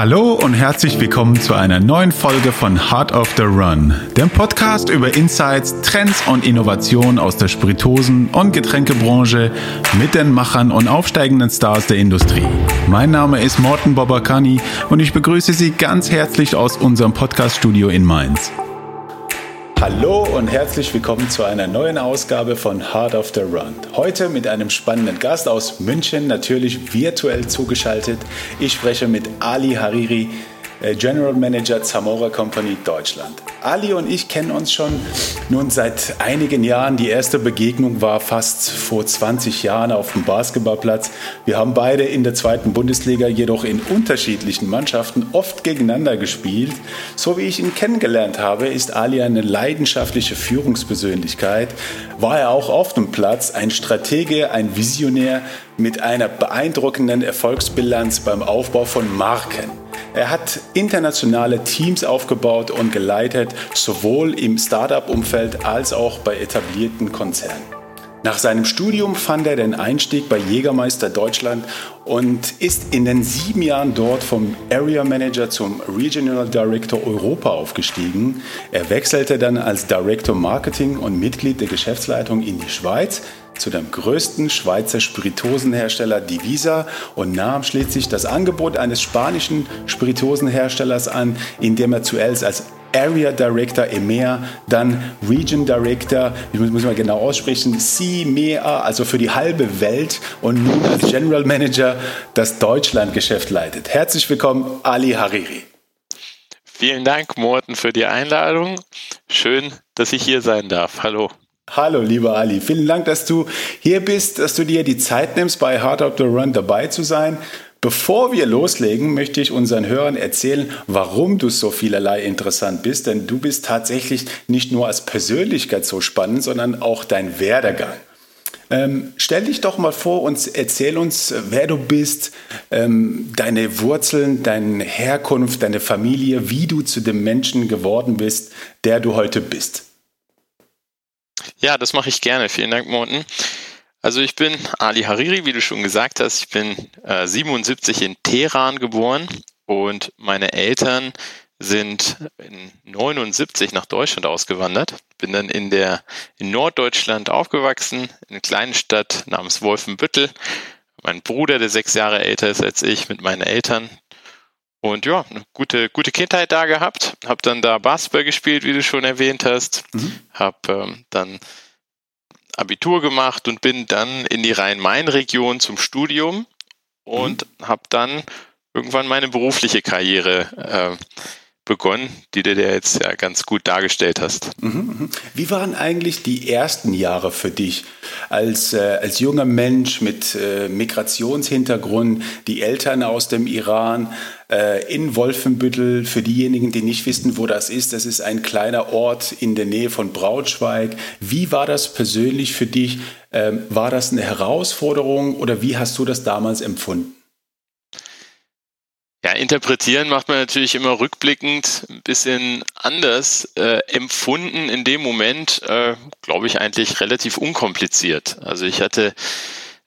Hallo und herzlich willkommen zu einer neuen Folge von Heart of the Run, dem Podcast über Insights, Trends und Innovationen aus der Spiritosen- und Getränkebranche mit den Machern und aufsteigenden Stars der Industrie. Mein Name ist Morten Bobakani und ich begrüße Sie ganz herzlich aus unserem Podcaststudio in Mainz. Hallo und herzlich willkommen zu einer neuen Ausgabe von Heart of the Run. Heute mit einem spannenden Gast aus München, natürlich virtuell zugeschaltet. Ich spreche mit Ali Hariri, General Manager Zamora Company Deutschland. Ali und ich kennen uns schon nun seit einigen Jahren. Die erste Begegnung war fast vor 20 Jahren auf dem Basketballplatz. Wir haben beide in der zweiten Bundesliga jedoch in unterschiedlichen Mannschaften oft gegeneinander gespielt. So wie ich ihn kennengelernt habe, ist Ali eine leidenschaftliche Führungspersönlichkeit. War er auch auf dem Platz ein Stratege, ein Visionär mit einer beeindruckenden Erfolgsbilanz beim Aufbau von Marken. Er hat internationale Teams aufgebaut und geleitet, sowohl im Startup-Umfeld als auch bei etablierten Konzernen. Nach seinem Studium fand er den Einstieg bei Jägermeister Deutschland und ist in den sieben Jahren dort vom Area Manager zum Regional Director Europa aufgestiegen. Er wechselte dann als Director Marketing und Mitglied der Geschäftsleitung in die Schweiz zu dem größten Schweizer Spiritosenhersteller Divisa und nahm schließlich das Angebot eines spanischen Spiritosenherstellers an, indem er zuerst als Area Director EMEA, dann Region Director, ich muss, muss mal genau aussprechen, CMEA, also für die halbe Welt und nun als General Manager das Deutschlandgeschäft leitet. Herzlich willkommen, Ali Hariri. Vielen Dank, Morten, für die Einladung. Schön, dass ich hier sein darf. Hallo. Hallo, lieber Ali. Vielen Dank, dass du hier bist, dass du dir die Zeit nimmst, bei Heart of the Run dabei zu sein. Bevor wir loslegen, möchte ich unseren Hörern erzählen, warum du so vielerlei interessant bist. Denn du bist tatsächlich nicht nur als Persönlichkeit so spannend, sondern auch dein Werdegang. Ähm, stell dich doch mal vor und erzähl uns, wer du bist, ähm, deine Wurzeln, deine Herkunft, deine Familie, wie du zu dem Menschen geworden bist, der du heute bist. Ja, das mache ich gerne. Vielen Dank, Morten. Also ich bin Ali Hariri, wie du schon gesagt hast. Ich bin äh, 77 in Teheran geboren und meine Eltern sind in 79 nach Deutschland ausgewandert. Bin dann in der in Norddeutschland aufgewachsen, in einer kleinen Stadt namens Wolfenbüttel. Mein Bruder, der sechs Jahre älter ist als ich, mit meinen Eltern. Und ja, eine gute, gute Kindheit da gehabt. Hab dann da Basketball gespielt, wie du schon erwähnt hast. Mhm. Hab ähm, dann Abitur gemacht und bin dann in die Rhein-Main-Region zum Studium und mhm. habe dann irgendwann meine berufliche Karriere äh, begonnen, die du dir jetzt ja ganz gut dargestellt hast. Mhm, mhm. Wie waren eigentlich die ersten Jahre für dich als, äh, als junger Mensch mit äh, Migrationshintergrund, die Eltern aus dem Iran äh, in Wolfenbüttel? Für diejenigen, die nicht wissen, wo das ist, das ist ein kleiner Ort in der Nähe von Braunschweig. Wie war das persönlich für dich? Ähm, war das eine Herausforderung oder wie hast du das damals empfunden? Ja, interpretieren macht man natürlich immer rückblickend ein bisschen anders. Äh, empfunden in dem Moment, äh, glaube ich, eigentlich relativ unkompliziert. Also ich hatte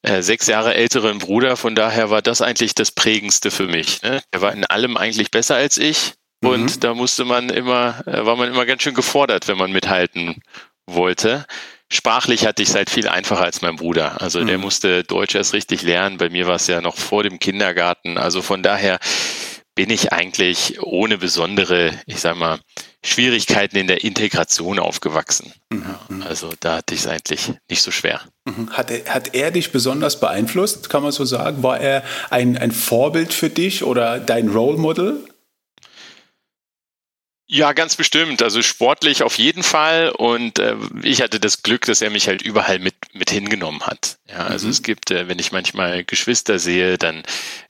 äh, sechs Jahre älteren Bruder, von daher war das eigentlich das Prägendste für mich. Ne? Er war in allem eigentlich besser als ich und mhm. da musste man immer, äh, war man immer ganz schön gefordert, wenn man mithalten wollte. Sprachlich hatte ich es halt viel einfacher als mein Bruder. Also mhm. der musste Deutsch erst richtig lernen. Bei mir war es ja noch vor dem Kindergarten. Also von daher bin ich eigentlich ohne besondere, ich sag mal, Schwierigkeiten in der Integration aufgewachsen. Mhm. Also da hatte ich es eigentlich nicht so schwer. Mhm. Hat er, hat er dich besonders beeinflusst, kann man so sagen? War er ein, ein Vorbild für dich oder dein Role Model? Ja, ganz bestimmt. Also sportlich auf jeden Fall. Und äh, ich hatte das Glück, dass er mich halt überall mit, mit hingenommen hat. Ja, also mhm. es gibt, äh, wenn ich manchmal Geschwister sehe, dann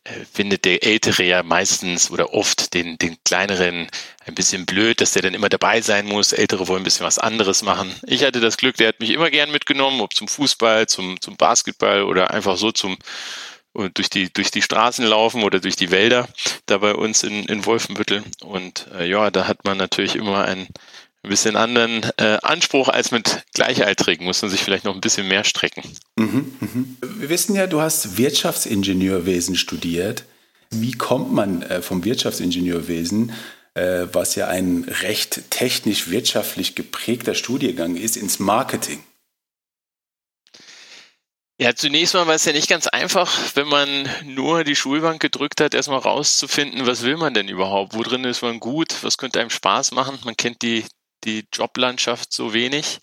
äh, findet der Ältere ja meistens oder oft den, den Kleineren ein bisschen blöd, dass der dann immer dabei sein muss. Ältere wollen ein bisschen was anderes machen. Ich hatte das Glück, der hat mich immer gern mitgenommen, ob zum Fußball, zum, zum Basketball oder einfach so zum und durch die, durch die Straßen laufen oder durch die Wälder da bei uns in, in Wolfenbüttel. Und äh, ja, da hat man natürlich immer einen ein bisschen anderen äh, Anspruch als mit Gleichaltrigen, muss man sich vielleicht noch ein bisschen mehr strecken. Mhm, mh. Wir wissen ja, du hast Wirtschaftsingenieurwesen studiert. wie kommt man äh, vom Wirtschaftsingenieurwesen, äh, was ja ein recht technisch wirtschaftlich geprägter Studiengang ist, ins Marketing? Ja, zunächst mal war es ja nicht ganz einfach, wenn man nur die Schulbank gedrückt hat, erstmal rauszufinden, was will man denn überhaupt? Wo drin ist man gut? Was könnte einem Spaß machen? Man kennt die, die Joblandschaft so wenig.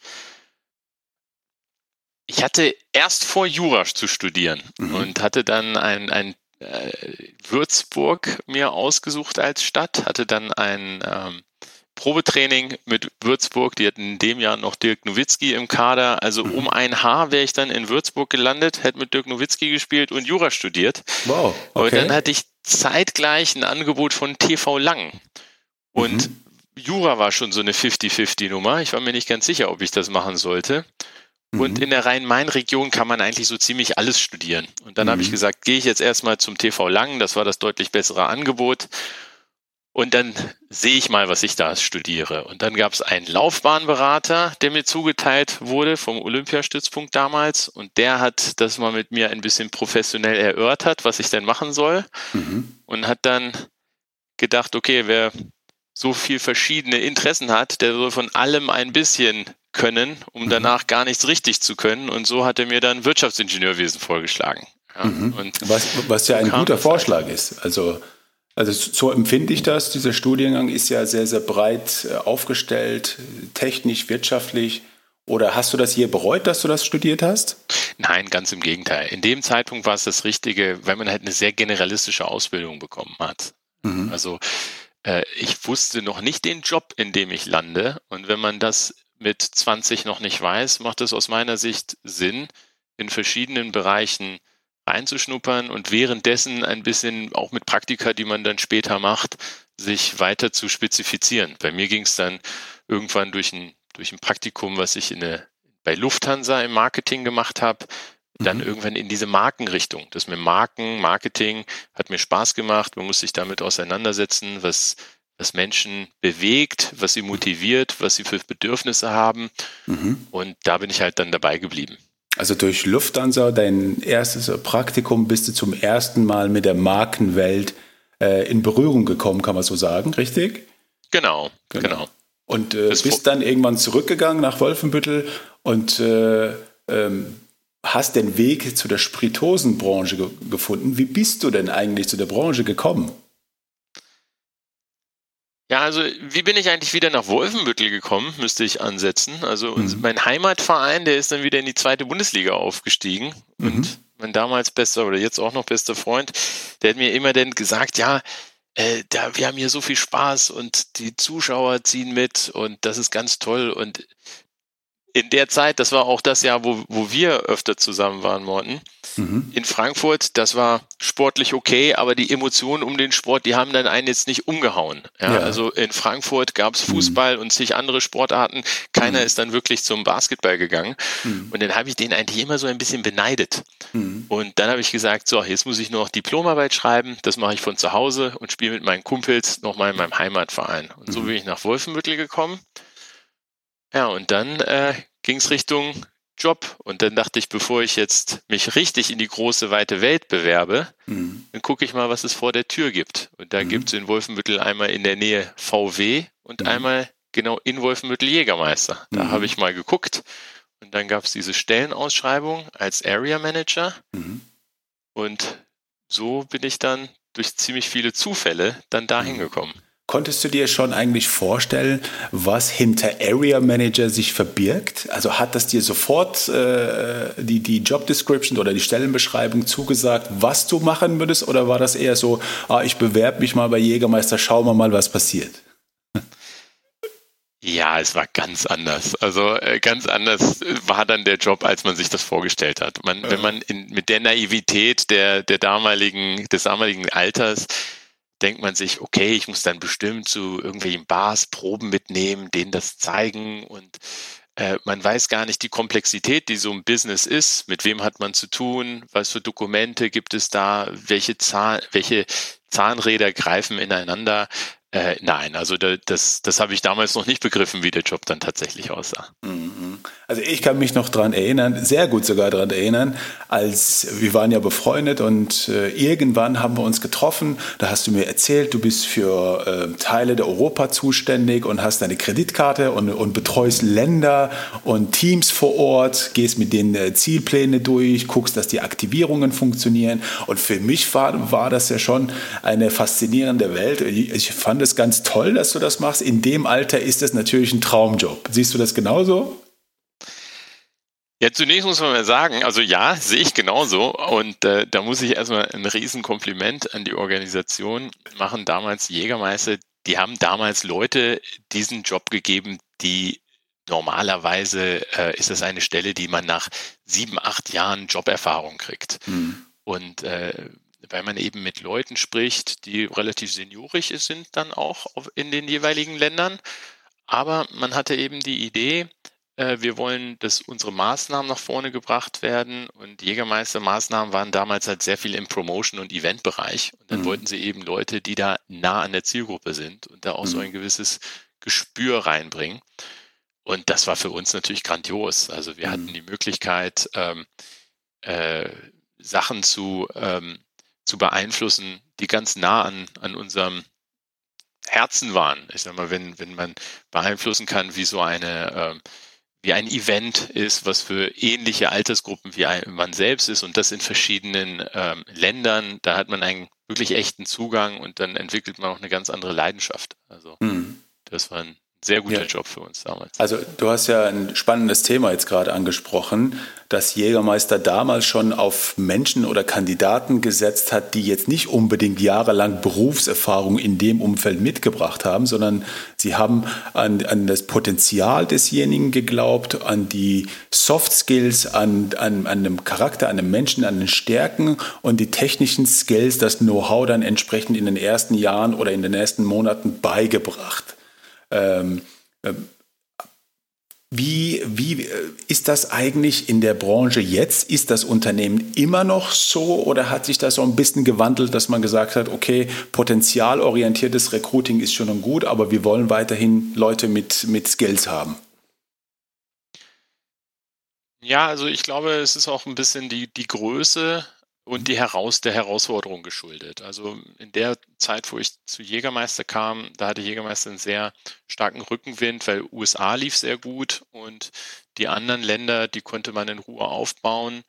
Ich hatte erst vor, Jura zu studieren mhm. und hatte dann ein, ein äh, Würzburg mir ausgesucht als Stadt, hatte dann ein ähm, Probetraining mit Würzburg. Die hatten in dem Jahr noch Dirk Nowitzki im Kader. Also um ein Haar wäre ich dann in Würzburg gelandet, hätte mit Dirk Nowitzki gespielt und Jura studiert. Wow. Okay. Und dann hatte ich zeitgleich ein Angebot von TV Lang. Und mhm. Jura war schon so eine 50-50-Nummer. Ich war mir nicht ganz sicher, ob ich das machen sollte. Und mhm. in der Rhein-Main-Region kann man eigentlich so ziemlich alles studieren. Und dann mhm. habe ich gesagt, gehe ich jetzt erstmal zum TV Lang. Das war das deutlich bessere Angebot. Und dann sehe ich mal, was ich da studiere. Und dann gab es einen Laufbahnberater, der mir zugeteilt wurde vom Olympiastützpunkt damals. Und der hat das mal mit mir ein bisschen professionell erörtert, was ich denn machen soll. Mhm. Und hat dann gedacht, okay, wer so viel verschiedene Interessen hat, der soll von allem ein bisschen können, um mhm. danach gar nichts richtig zu können. Und so hat er mir dann Wirtschaftsingenieurwesen vorgeschlagen. Ja, mhm. was, was ja ein guter Vorschlag ist. Also also so empfinde ich das. Dieser Studiengang ist ja sehr, sehr breit äh, aufgestellt, technisch, wirtschaftlich. Oder hast du das je bereut, dass du das studiert hast? Nein, ganz im Gegenteil. In dem Zeitpunkt war es das Richtige, weil man halt eine sehr generalistische Ausbildung bekommen hat. Mhm. Also äh, ich wusste noch nicht den Job, in dem ich lande. Und wenn man das mit 20 noch nicht weiß, macht es aus meiner Sicht Sinn, in verschiedenen Bereichen reinzuschnuppern und währenddessen ein bisschen auch mit Praktika, die man dann später macht, sich weiter zu spezifizieren. Bei mir ging es dann irgendwann durch ein, durch ein Praktikum, was ich in eine, bei Lufthansa im Marketing gemacht habe, dann mhm. irgendwann in diese Markenrichtung. Das mit Marken, Marketing hat mir Spaß gemacht. Man muss sich damit auseinandersetzen, was, was Menschen bewegt, was sie motiviert, was sie für Bedürfnisse haben. Mhm. Und da bin ich halt dann dabei geblieben. Also durch Lufthansa, dein erstes Praktikum, bist du zum ersten Mal mit der Markenwelt äh, in Berührung gekommen, kann man so sagen, richtig? Genau, genau. genau. Und äh, bist dann irgendwann zurückgegangen nach Wolfenbüttel und äh, ähm, hast den Weg zu der Spiritosenbranche ge gefunden. Wie bist du denn eigentlich zu der Branche gekommen? Ja, also wie bin ich eigentlich wieder nach Wolfenbüttel gekommen, müsste ich ansetzen. Also mhm. mein Heimatverein, der ist dann wieder in die zweite Bundesliga aufgestiegen. Mhm. Und mein damals bester oder jetzt auch noch bester Freund, der hat mir immer dann gesagt, ja, äh, da, wir haben hier so viel Spaß und die Zuschauer ziehen mit und das ist ganz toll. Und in der Zeit, das war auch das Jahr, wo, wo wir öfter zusammen waren, Morten, mhm. in Frankfurt, das war sportlich okay, aber die Emotionen um den Sport, die haben dann einen jetzt nicht umgehauen. Ja, ja. Also in Frankfurt gab es mhm. Fußball mhm. und zig andere Sportarten. Keiner mhm. ist dann wirklich zum Basketball gegangen. Mhm. Und dann habe ich den eigentlich immer so ein bisschen beneidet. Mhm. Und dann habe ich gesagt, so, jetzt muss ich nur noch Diplomarbeit schreiben. Das mache ich von zu Hause und spiele mit meinen Kumpels nochmal in meinem Heimatverein. Und so bin ich nach Wolfenbüttel gekommen. Ja, und dann äh, ging es Richtung Job. Und dann dachte ich, bevor ich jetzt mich richtig in die große, weite Welt bewerbe, mhm. dann gucke ich mal, was es vor der Tür gibt. Und da mhm. gibt es in Wolfenbüttel einmal in der Nähe VW und mhm. einmal genau in Wolfenbüttel Jägermeister. Da mhm. habe ich mal geguckt. Und dann gab es diese Stellenausschreibung als Area Manager. Mhm. Und so bin ich dann durch ziemlich viele Zufälle dann dahin mhm. gekommen. Konntest du dir schon eigentlich vorstellen, was hinter Area Manager sich verbirgt? Also hat das dir sofort äh, die, die Job Description oder die Stellenbeschreibung zugesagt, was du machen würdest? Oder war das eher so, ah, ich bewerbe mich mal bei Jägermeister, schauen wir mal, was passiert? Ja, es war ganz anders. Also äh, ganz anders war dann der Job, als man sich das vorgestellt hat. Man, ja. Wenn man in, mit der Naivität der, der damaligen, des damaligen Alters denkt man sich, okay, ich muss dann bestimmt zu irgendwelchen Bars Proben mitnehmen, denen das zeigen und äh, man weiß gar nicht die Komplexität, die so ein Business ist. Mit wem hat man zu tun? Was für Dokumente gibt es da? Welche, Zahn, welche Zahnräder greifen ineinander? Äh, nein, also da, das, das habe ich damals noch nicht begriffen, wie der Job dann tatsächlich aussah. Mhm. Also ich kann mich noch daran erinnern, sehr gut sogar daran erinnern, als wir waren ja befreundet und äh, irgendwann haben wir uns getroffen. Da hast du mir erzählt, du bist für äh, Teile der Europa zuständig und hast deine Kreditkarte und, und betreust Länder und Teams vor Ort, gehst mit den äh, Zielpläne durch, guckst, dass die Aktivierungen funktionieren. Und für mich war, war das ja schon eine faszinierende Welt. Ich, ich fand es ganz toll, dass du das machst. In dem Alter ist das natürlich ein Traumjob. Siehst du das genauso? Ja, zunächst muss man mal sagen, also ja, sehe ich genauso. Und äh, da muss ich erstmal ein Riesenkompliment an die Organisation machen. Damals Jägermeister, die haben damals Leute diesen Job gegeben, die normalerweise äh, ist das eine Stelle, die man nach sieben, acht Jahren Joberfahrung kriegt. Mhm. Und äh, weil man eben mit Leuten spricht, die relativ seniorig sind dann auch in den jeweiligen Ländern. Aber man hatte eben die Idee, äh, wir wollen, dass unsere Maßnahmen nach vorne gebracht werden. Und Jägermeister-Maßnahmen waren damals halt sehr viel im Promotion- und Eventbereich. Und dann mhm. wollten sie eben Leute, die da nah an der Zielgruppe sind und da auch mhm. so ein gewisses Gespür reinbringen. Und das war für uns natürlich grandios. Also wir mhm. hatten die Möglichkeit, ähm, äh, Sachen zu, ähm, zu beeinflussen, die ganz nah an, an unserem Herzen waren. Ich sag mal, wenn, wenn man beeinflussen kann, wie so eine ähm, wie ein Event ist, was für ähnliche Altersgruppen wie man selbst ist und das in verschiedenen ähm, Ländern, da hat man einen wirklich echten Zugang und dann entwickelt man auch eine ganz andere Leidenschaft. Also mhm. das war ein sehr guter ja. Job für uns damals. Also du hast ja ein spannendes Thema jetzt gerade angesprochen, dass Jägermeister damals schon auf Menschen oder Kandidaten gesetzt hat, die jetzt nicht unbedingt jahrelang Berufserfahrung in dem Umfeld mitgebracht haben, sondern sie haben an, an das Potenzial desjenigen geglaubt, an die Soft Skills, an, an, an dem Charakter, an dem Menschen, an den Stärken und die technischen Skills, das Know-how dann entsprechend in den ersten Jahren oder in den ersten Monaten beigebracht. Ähm, ähm, wie, wie äh, ist das eigentlich in der Branche jetzt? Ist das Unternehmen immer noch so oder hat sich das so ein bisschen gewandelt, dass man gesagt hat, okay, potenzialorientiertes Recruiting ist schon gut, aber wir wollen weiterhin Leute mit, mit Skills haben? Ja, also ich glaube, es ist auch ein bisschen die, die Größe und die heraus der Herausforderung geschuldet. Also in der Zeit, wo ich zu Jägermeister kam, da hatte Jägermeister einen sehr starken Rückenwind, weil USA lief sehr gut und die anderen Länder, die konnte man in Ruhe aufbauen.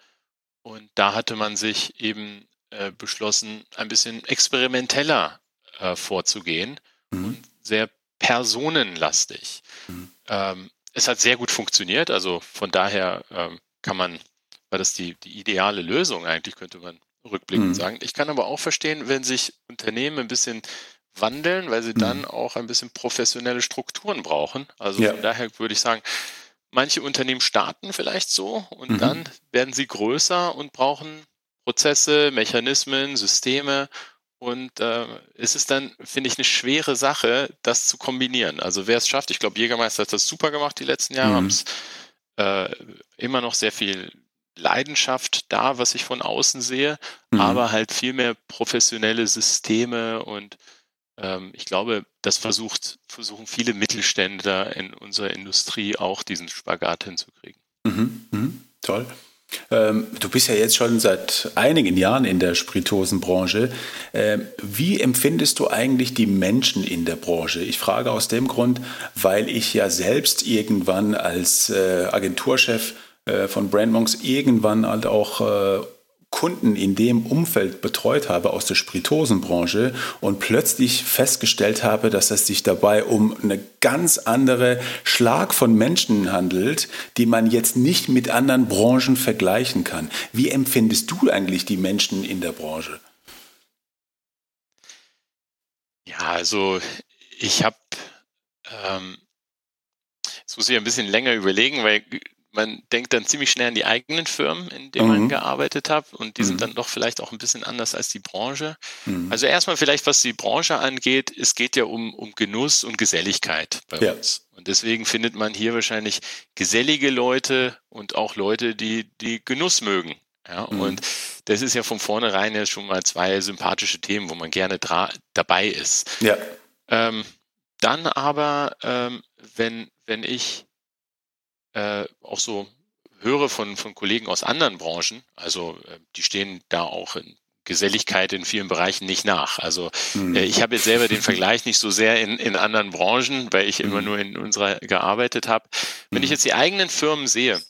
Und da hatte man sich eben äh, beschlossen, ein bisschen experimenteller äh, vorzugehen mhm. und sehr personenlastig. Mhm. Ähm, es hat sehr gut funktioniert, also von daher ähm, kann man war das die, die ideale Lösung eigentlich, könnte man rückblickend mhm. sagen. Ich kann aber auch verstehen, wenn sich Unternehmen ein bisschen wandeln, weil sie mhm. dann auch ein bisschen professionelle Strukturen brauchen. Also ja. von daher würde ich sagen, manche Unternehmen starten vielleicht so und mhm. dann werden sie größer und brauchen Prozesse, Mechanismen, Systeme. Und äh, es ist dann, finde ich, eine schwere Sache, das zu kombinieren. Also wer es schafft, ich glaube, Jägermeister hat das super gemacht die letzten Jahre, mhm. haben es äh, immer noch sehr viel Leidenschaft da, was ich von außen sehe, mhm. aber halt viel mehr professionelle Systeme und ähm, ich glaube, das versucht, versuchen viele Mittelständler in unserer Industrie auch diesen Spagat hinzukriegen. Mhm. Mhm. Toll. Ähm, du bist ja jetzt schon seit einigen Jahren in der Spiritosenbranche. Ähm, wie empfindest du eigentlich die Menschen in der Branche? Ich frage aus dem Grund, weil ich ja selbst irgendwann als äh, Agenturchef äh, von Brandmonks irgendwann halt auch äh, Kunden in dem Umfeld betreut habe aus der Spiritosenbranche und plötzlich festgestellt habe, dass es sich dabei um eine ganz andere Schlag von Menschen handelt, die man jetzt nicht mit anderen Branchen vergleichen kann. Wie empfindest du eigentlich die Menschen in der Branche? Ja, also ich habe, ähm, jetzt muss ich ein bisschen länger überlegen, weil man denkt dann ziemlich schnell an die eigenen Firmen, in denen mhm. man gearbeitet hat und die mhm. sind dann doch vielleicht auch ein bisschen anders als die Branche. Mhm. Also erstmal vielleicht, was die Branche angeht, es geht ja um, um Genuss und Geselligkeit bei ja. uns. Und deswegen findet man hier wahrscheinlich gesellige Leute und auch Leute, die, die Genuss mögen. Ja, mhm. und das ist ja von vornherein ja schon mal zwei sympathische Themen, wo man gerne dabei ist. Ja. Ähm, dann aber, ähm, wenn, wenn ich äh, auch so höre von, von Kollegen aus anderen Branchen, also äh, die stehen da auch in Geselligkeit in vielen Bereichen nicht nach. Also mhm. äh, ich habe jetzt selber den Vergleich nicht so sehr in, in anderen Branchen, weil ich mhm. immer nur in unserer gearbeitet habe. Wenn mhm. ich jetzt die eigenen Firmen sehe,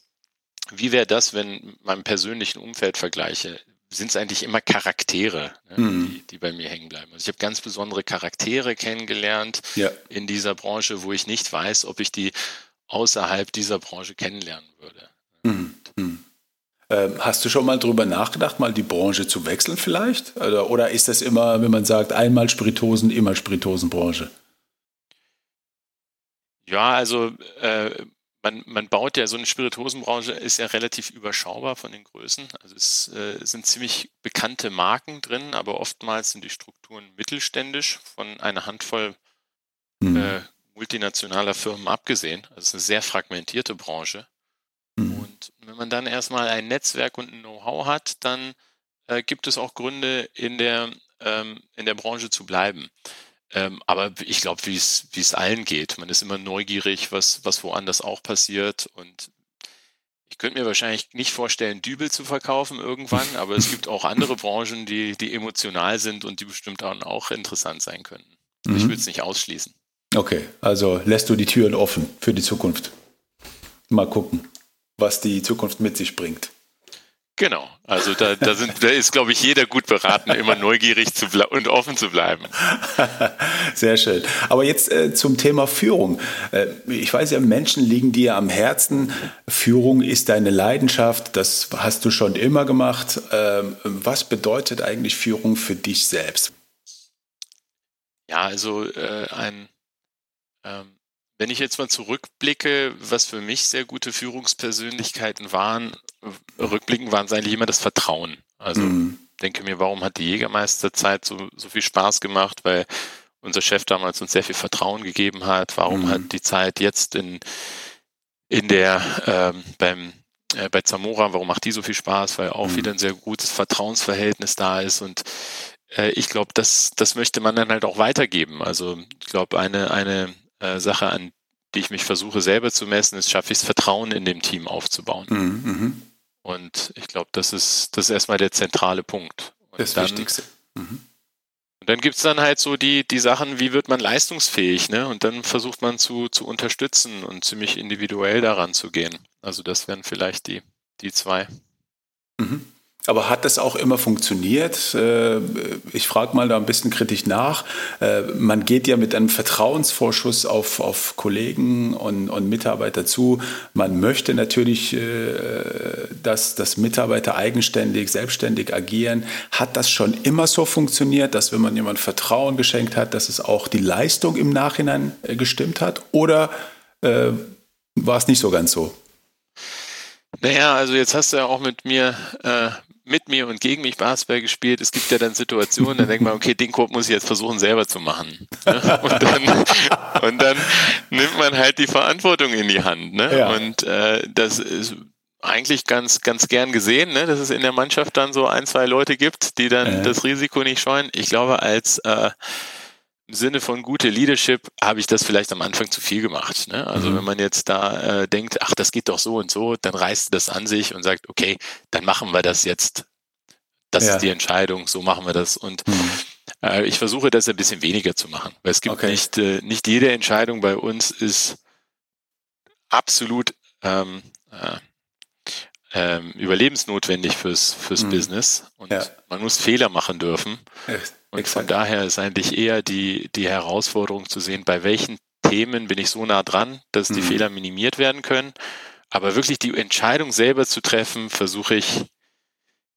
wie wäre das, wenn meinem persönlichen Umfeld vergleiche? Sind es eigentlich immer Charaktere, ne, mhm. die, die, bei mir hängen bleiben? Also ich habe ganz besondere Charaktere kennengelernt ja. in dieser Branche, wo ich nicht weiß, ob ich die außerhalb dieser Branche kennenlernen würde. Mhm. mhm. Ähm, hast du schon mal drüber nachgedacht, mal die Branche zu wechseln vielleicht? Oder, oder ist das immer, wenn man sagt, einmal Spiritosen, immer Spiritosenbranche? Ja, also äh, man, man baut ja so eine Spirituosenbranche ist ja relativ überschaubar von den Größen. Also es äh, sind ziemlich bekannte Marken drin, aber oftmals sind die Strukturen mittelständisch von einer Handvoll mhm. äh, multinationaler Firmen abgesehen. Also es ist eine sehr fragmentierte Branche. Mhm. Und wenn man dann erstmal ein Netzwerk und ein Know-how hat, dann äh, gibt es auch Gründe, in der, ähm, in der Branche zu bleiben. Ähm, aber ich glaube, wie es allen geht. Man ist immer neugierig, was, was woanders auch passiert. Und ich könnte mir wahrscheinlich nicht vorstellen, Dübel zu verkaufen irgendwann, aber es gibt auch andere Branchen, die, die emotional sind und die bestimmt auch interessant sein könnten. Mhm. Ich würde es nicht ausschließen. Okay, also lässt du die Türen offen für die Zukunft. Mal gucken was die Zukunft mit sich bringt. Genau, also da, da, sind, da ist, glaube ich, jeder gut beraten, immer neugierig zu und offen zu bleiben. Sehr schön. Aber jetzt äh, zum Thema Führung. Äh, ich weiß ja, Menschen liegen dir am Herzen. Führung ist deine Leidenschaft, das hast du schon immer gemacht. Äh, was bedeutet eigentlich Führung für dich selbst? Ja, also äh, ein ähm, wenn ich jetzt mal zurückblicke, was für mich sehr gute Führungspersönlichkeiten waren, rückblickend waren es eigentlich immer das Vertrauen. Also mhm. denke mir, warum hat die Jägermeisterzeit so, so viel Spaß gemacht? Weil unser Chef damals uns sehr viel Vertrauen gegeben hat. Warum mhm. hat die Zeit jetzt in, in der ähm, beim äh, bei Zamora, warum macht die so viel Spaß? Weil auch mhm. wieder ein sehr gutes Vertrauensverhältnis da ist und äh, ich glaube, das, das möchte man dann halt auch weitergeben. Also ich glaube, eine, eine äh, Sache, an die ich mich versuche selber zu messen, ist, schaffe ich es, Vertrauen in dem Team aufzubauen. Mhm. mhm. Und ich glaube, das ist, das ist erstmal der zentrale Punkt. Und das dann, Wichtigste. Mhm. Und dann gibt es dann halt so die, die Sachen, wie wird man leistungsfähig, ne? Und dann versucht man zu, zu unterstützen und ziemlich individuell daran zu gehen. Also das wären vielleicht die, die zwei. Mhm. Aber hat das auch immer funktioniert? Äh, ich frage mal da ein bisschen kritisch nach. Äh, man geht ja mit einem Vertrauensvorschuss auf, auf Kollegen und, und Mitarbeiter zu. Man möchte natürlich, äh, dass, dass Mitarbeiter eigenständig, selbstständig agieren. Hat das schon immer so funktioniert, dass wenn man jemand Vertrauen geschenkt hat, dass es auch die Leistung im Nachhinein gestimmt hat? Oder war es nicht so ganz so? Naja, also jetzt hast du ja auch mit mir äh, mit mir und gegen mich Basketball gespielt. Es gibt ja dann Situationen, da denkt man, okay, den Code muss ich jetzt versuchen selber zu machen. Ne? Und, dann, und dann nimmt man halt die Verantwortung in die Hand. Ne? Ja. Und äh, das ist eigentlich ganz, ganz gern gesehen, ne? dass es in der Mannschaft dann so ein, zwei Leute gibt, die dann äh. das Risiko nicht scheuen. Ich glaube, als äh, im Sinne von gute Leadership habe ich das vielleicht am Anfang zu viel gemacht. Ne? Also mhm. wenn man jetzt da äh, denkt, ach, das geht doch so und so, dann reißt das an sich und sagt, okay, dann machen wir das jetzt. Das ja. ist die Entscheidung, so machen wir das. Und mhm. äh, ich versuche das ein bisschen weniger zu machen, weil es gibt okay. nicht, äh, nicht jede Entscheidung bei uns ist absolut ähm, äh, ähm, überlebensnotwendig fürs, fürs mhm. Business und ja. man muss Fehler machen dürfen. Und von daher ist eigentlich eher die, die Herausforderung zu sehen, bei welchen Themen bin ich so nah dran, dass die mhm. Fehler minimiert werden können. Aber wirklich die Entscheidung selber zu treffen, versuche ich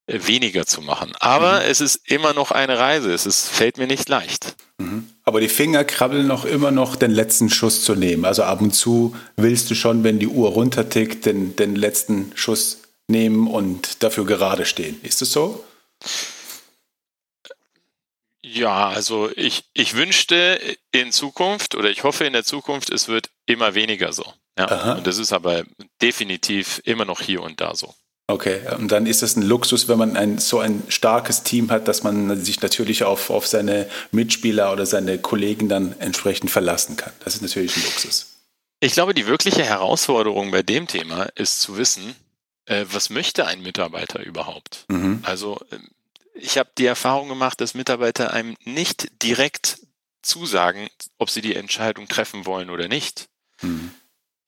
äh, weniger zu machen. Aber mhm. es ist immer noch eine Reise. Es ist, fällt mir nicht leicht. Mhm. Aber die Finger krabbeln noch immer noch, den letzten Schuss zu nehmen. Also ab und zu willst du schon, wenn die Uhr runtertickt, den, den letzten Schuss nehmen und dafür gerade stehen. Ist es so? Ja, also ich, ich wünschte in Zukunft oder ich hoffe in der Zukunft, es wird immer weniger so. Ja, und das ist aber definitiv immer noch hier und da so. Okay, und dann ist es ein Luxus, wenn man ein, so ein starkes Team hat, dass man sich natürlich auf, auf seine Mitspieler oder seine Kollegen dann entsprechend verlassen kann. Das ist natürlich ein Luxus. Ich glaube, die wirkliche Herausforderung bei dem Thema ist zu wissen, äh, was möchte ein Mitarbeiter überhaupt? Mhm. Also ich habe die Erfahrung gemacht, dass Mitarbeiter einem nicht direkt zusagen, ob sie die Entscheidung treffen wollen oder nicht. Mhm.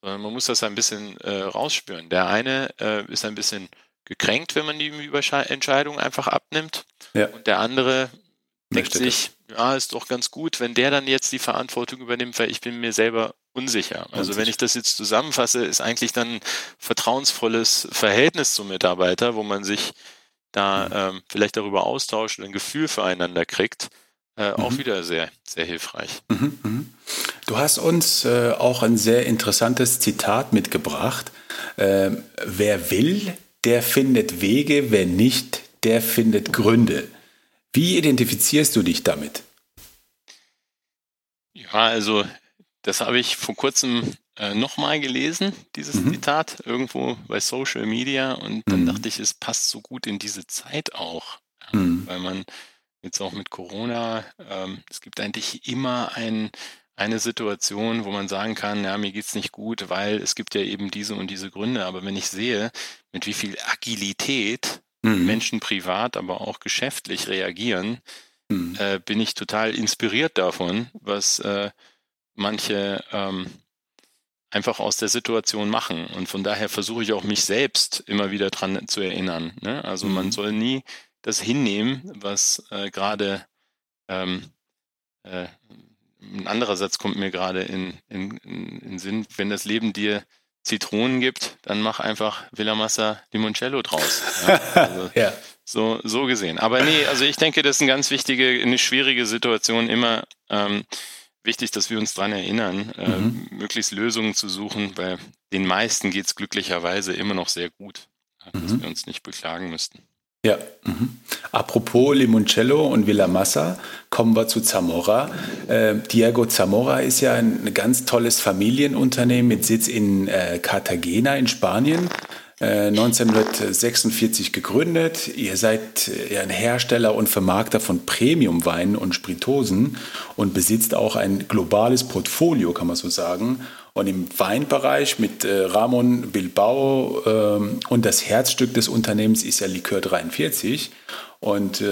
Sondern man muss das ein bisschen äh, rausspüren. Der eine äh, ist ein bisschen gekränkt, wenn man die Entscheidung einfach abnimmt. Ja. Und der andere denkt sich, ja, ist doch ganz gut, wenn der dann jetzt die Verantwortung übernimmt, weil ich bin mir selber unsicher. Also unsicher. wenn ich das jetzt zusammenfasse, ist eigentlich dann ein vertrauensvolles Verhältnis zum Mitarbeiter, wo man sich da mhm. ähm, vielleicht darüber austauscht und ein Gefühl füreinander kriegt, äh, mhm. auch wieder sehr, sehr hilfreich. Mhm, mhm. Du hast uns äh, auch ein sehr interessantes Zitat mitgebracht. Äh, wer will, der findet Wege, wer nicht, der findet Gründe. Wie identifizierst du dich damit? Ja, also das habe ich vor kurzem äh, nochmal gelesen, dieses mhm. Zitat, irgendwo bei Social Media. Und dann mhm. dachte ich, es passt so gut in diese Zeit auch. Ja, mhm. Weil man jetzt auch mit Corona, ähm, es gibt eigentlich immer ein, eine Situation, wo man sagen kann, ja, mir geht's nicht gut, weil es gibt ja eben diese und diese Gründe. Aber wenn ich sehe, mit wie viel Agilität mhm. Menschen privat, aber auch geschäftlich reagieren, mhm. äh, bin ich total inspiriert davon, was äh, manche ähm, einfach aus der Situation machen. Und von daher versuche ich auch mich selbst immer wieder dran zu erinnern. Ne? Also mhm. man soll nie das hinnehmen, was äh, gerade ähm, äh, ein anderer Satz kommt mir gerade in, in, in Sinn, wenn das Leben dir Zitronen gibt, dann mach einfach Villamassa Limoncello draus. Ja, also ja. So, so gesehen. Aber nee, also ich denke, das ist eine ganz wichtige, eine schwierige Situation, immer ähm, wichtig, dass wir uns daran erinnern, äh, mhm. möglichst Lösungen zu suchen, weil den meisten geht es glücklicherweise immer noch sehr gut, dass mhm. wir uns nicht beklagen müssten. Ja. Mhm. Apropos Limoncello und Villa Massa, kommen wir zu Zamora. Äh, Diego Zamora ist ja ein, ein, ganz tolles Familienunternehmen mit Sitz in äh, Cartagena in Spanien. 1946 äh, gegründet. Ihr seid äh, ein Hersteller und Vermarkter von Premium-Weinen und Spiritosen und besitzt auch ein globales Portfolio, kann man so sagen. Und im Weinbereich mit äh, Ramon Bilbao ähm, und das Herzstück des Unternehmens ist ja Likör 43. Und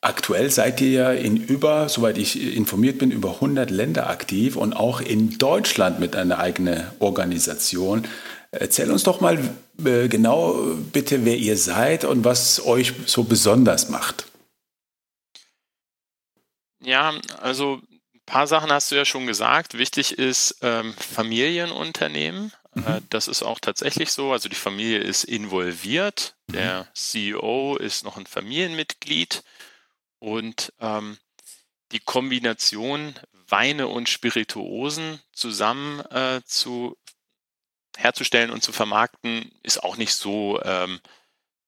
aktuell seid ihr ja in über, soweit ich informiert bin, über 100 Länder aktiv und auch in Deutschland mit einer eigenen Organisation. Erzähl uns doch mal äh, genau bitte, wer ihr seid und was euch so besonders macht. Ja, also ein paar Sachen hast du ja schon gesagt. Wichtig ist ähm, Familienunternehmen. Mhm. Äh, das ist auch tatsächlich so. Also die Familie ist involviert. Mhm. Der CEO ist noch ein Familienmitglied. Und ähm, die Kombination Weine und Spirituosen zusammen äh, zu herzustellen und zu vermarkten, ist auch nicht so ähm,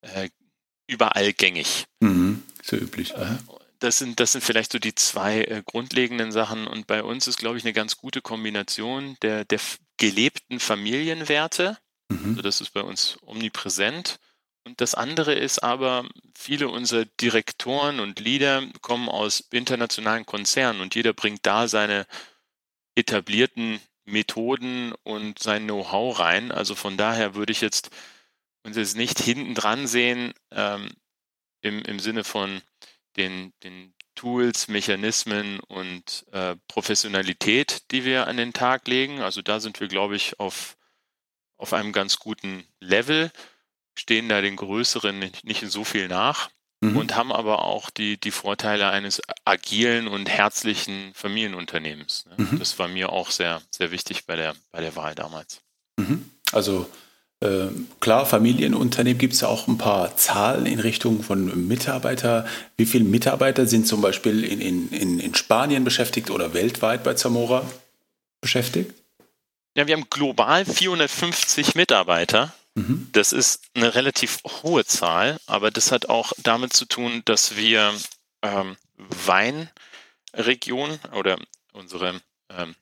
äh, überall gängig. Mhm, so üblich. Äh, das sind, das sind vielleicht so die zwei äh, grundlegenden Sachen. Und bei uns ist, glaube ich, eine ganz gute Kombination der, der gelebten Familienwerte. Mhm. Also das ist bei uns omnipräsent. Und das andere ist aber, viele unserer Direktoren und Leader kommen aus internationalen Konzernen und jeder bringt da seine etablierten Methoden und sein Know-how rein. Also von daher würde ich jetzt uns jetzt nicht hinten dran sehen ähm, im, im Sinne von den, den Tools, Mechanismen und äh, Professionalität, die wir an den Tag legen. Also da sind wir, glaube ich, auf, auf einem ganz guten Level, stehen da den größeren nicht, nicht so viel nach mhm. und haben aber auch die, die Vorteile eines agilen und herzlichen Familienunternehmens. Ne? Mhm. Das war mir auch sehr, sehr wichtig bei der, bei der Wahl damals. Mhm. Also äh, klar, Familienunternehmen gibt es ja auch ein paar Zahlen in Richtung von Mitarbeiter. Wie viele Mitarbeiter sind zum Beispiel in, in, in Spanien beschäftigt oder weltweit bei Zamora beschäftigt? Ja, wir haben global 450 Mitarbeiter. Mhm. Das ist eine relativ hohe Zahl, aber das hat auch damit zu tun, dass wir ähm, Weinregionen oder unsere ähm,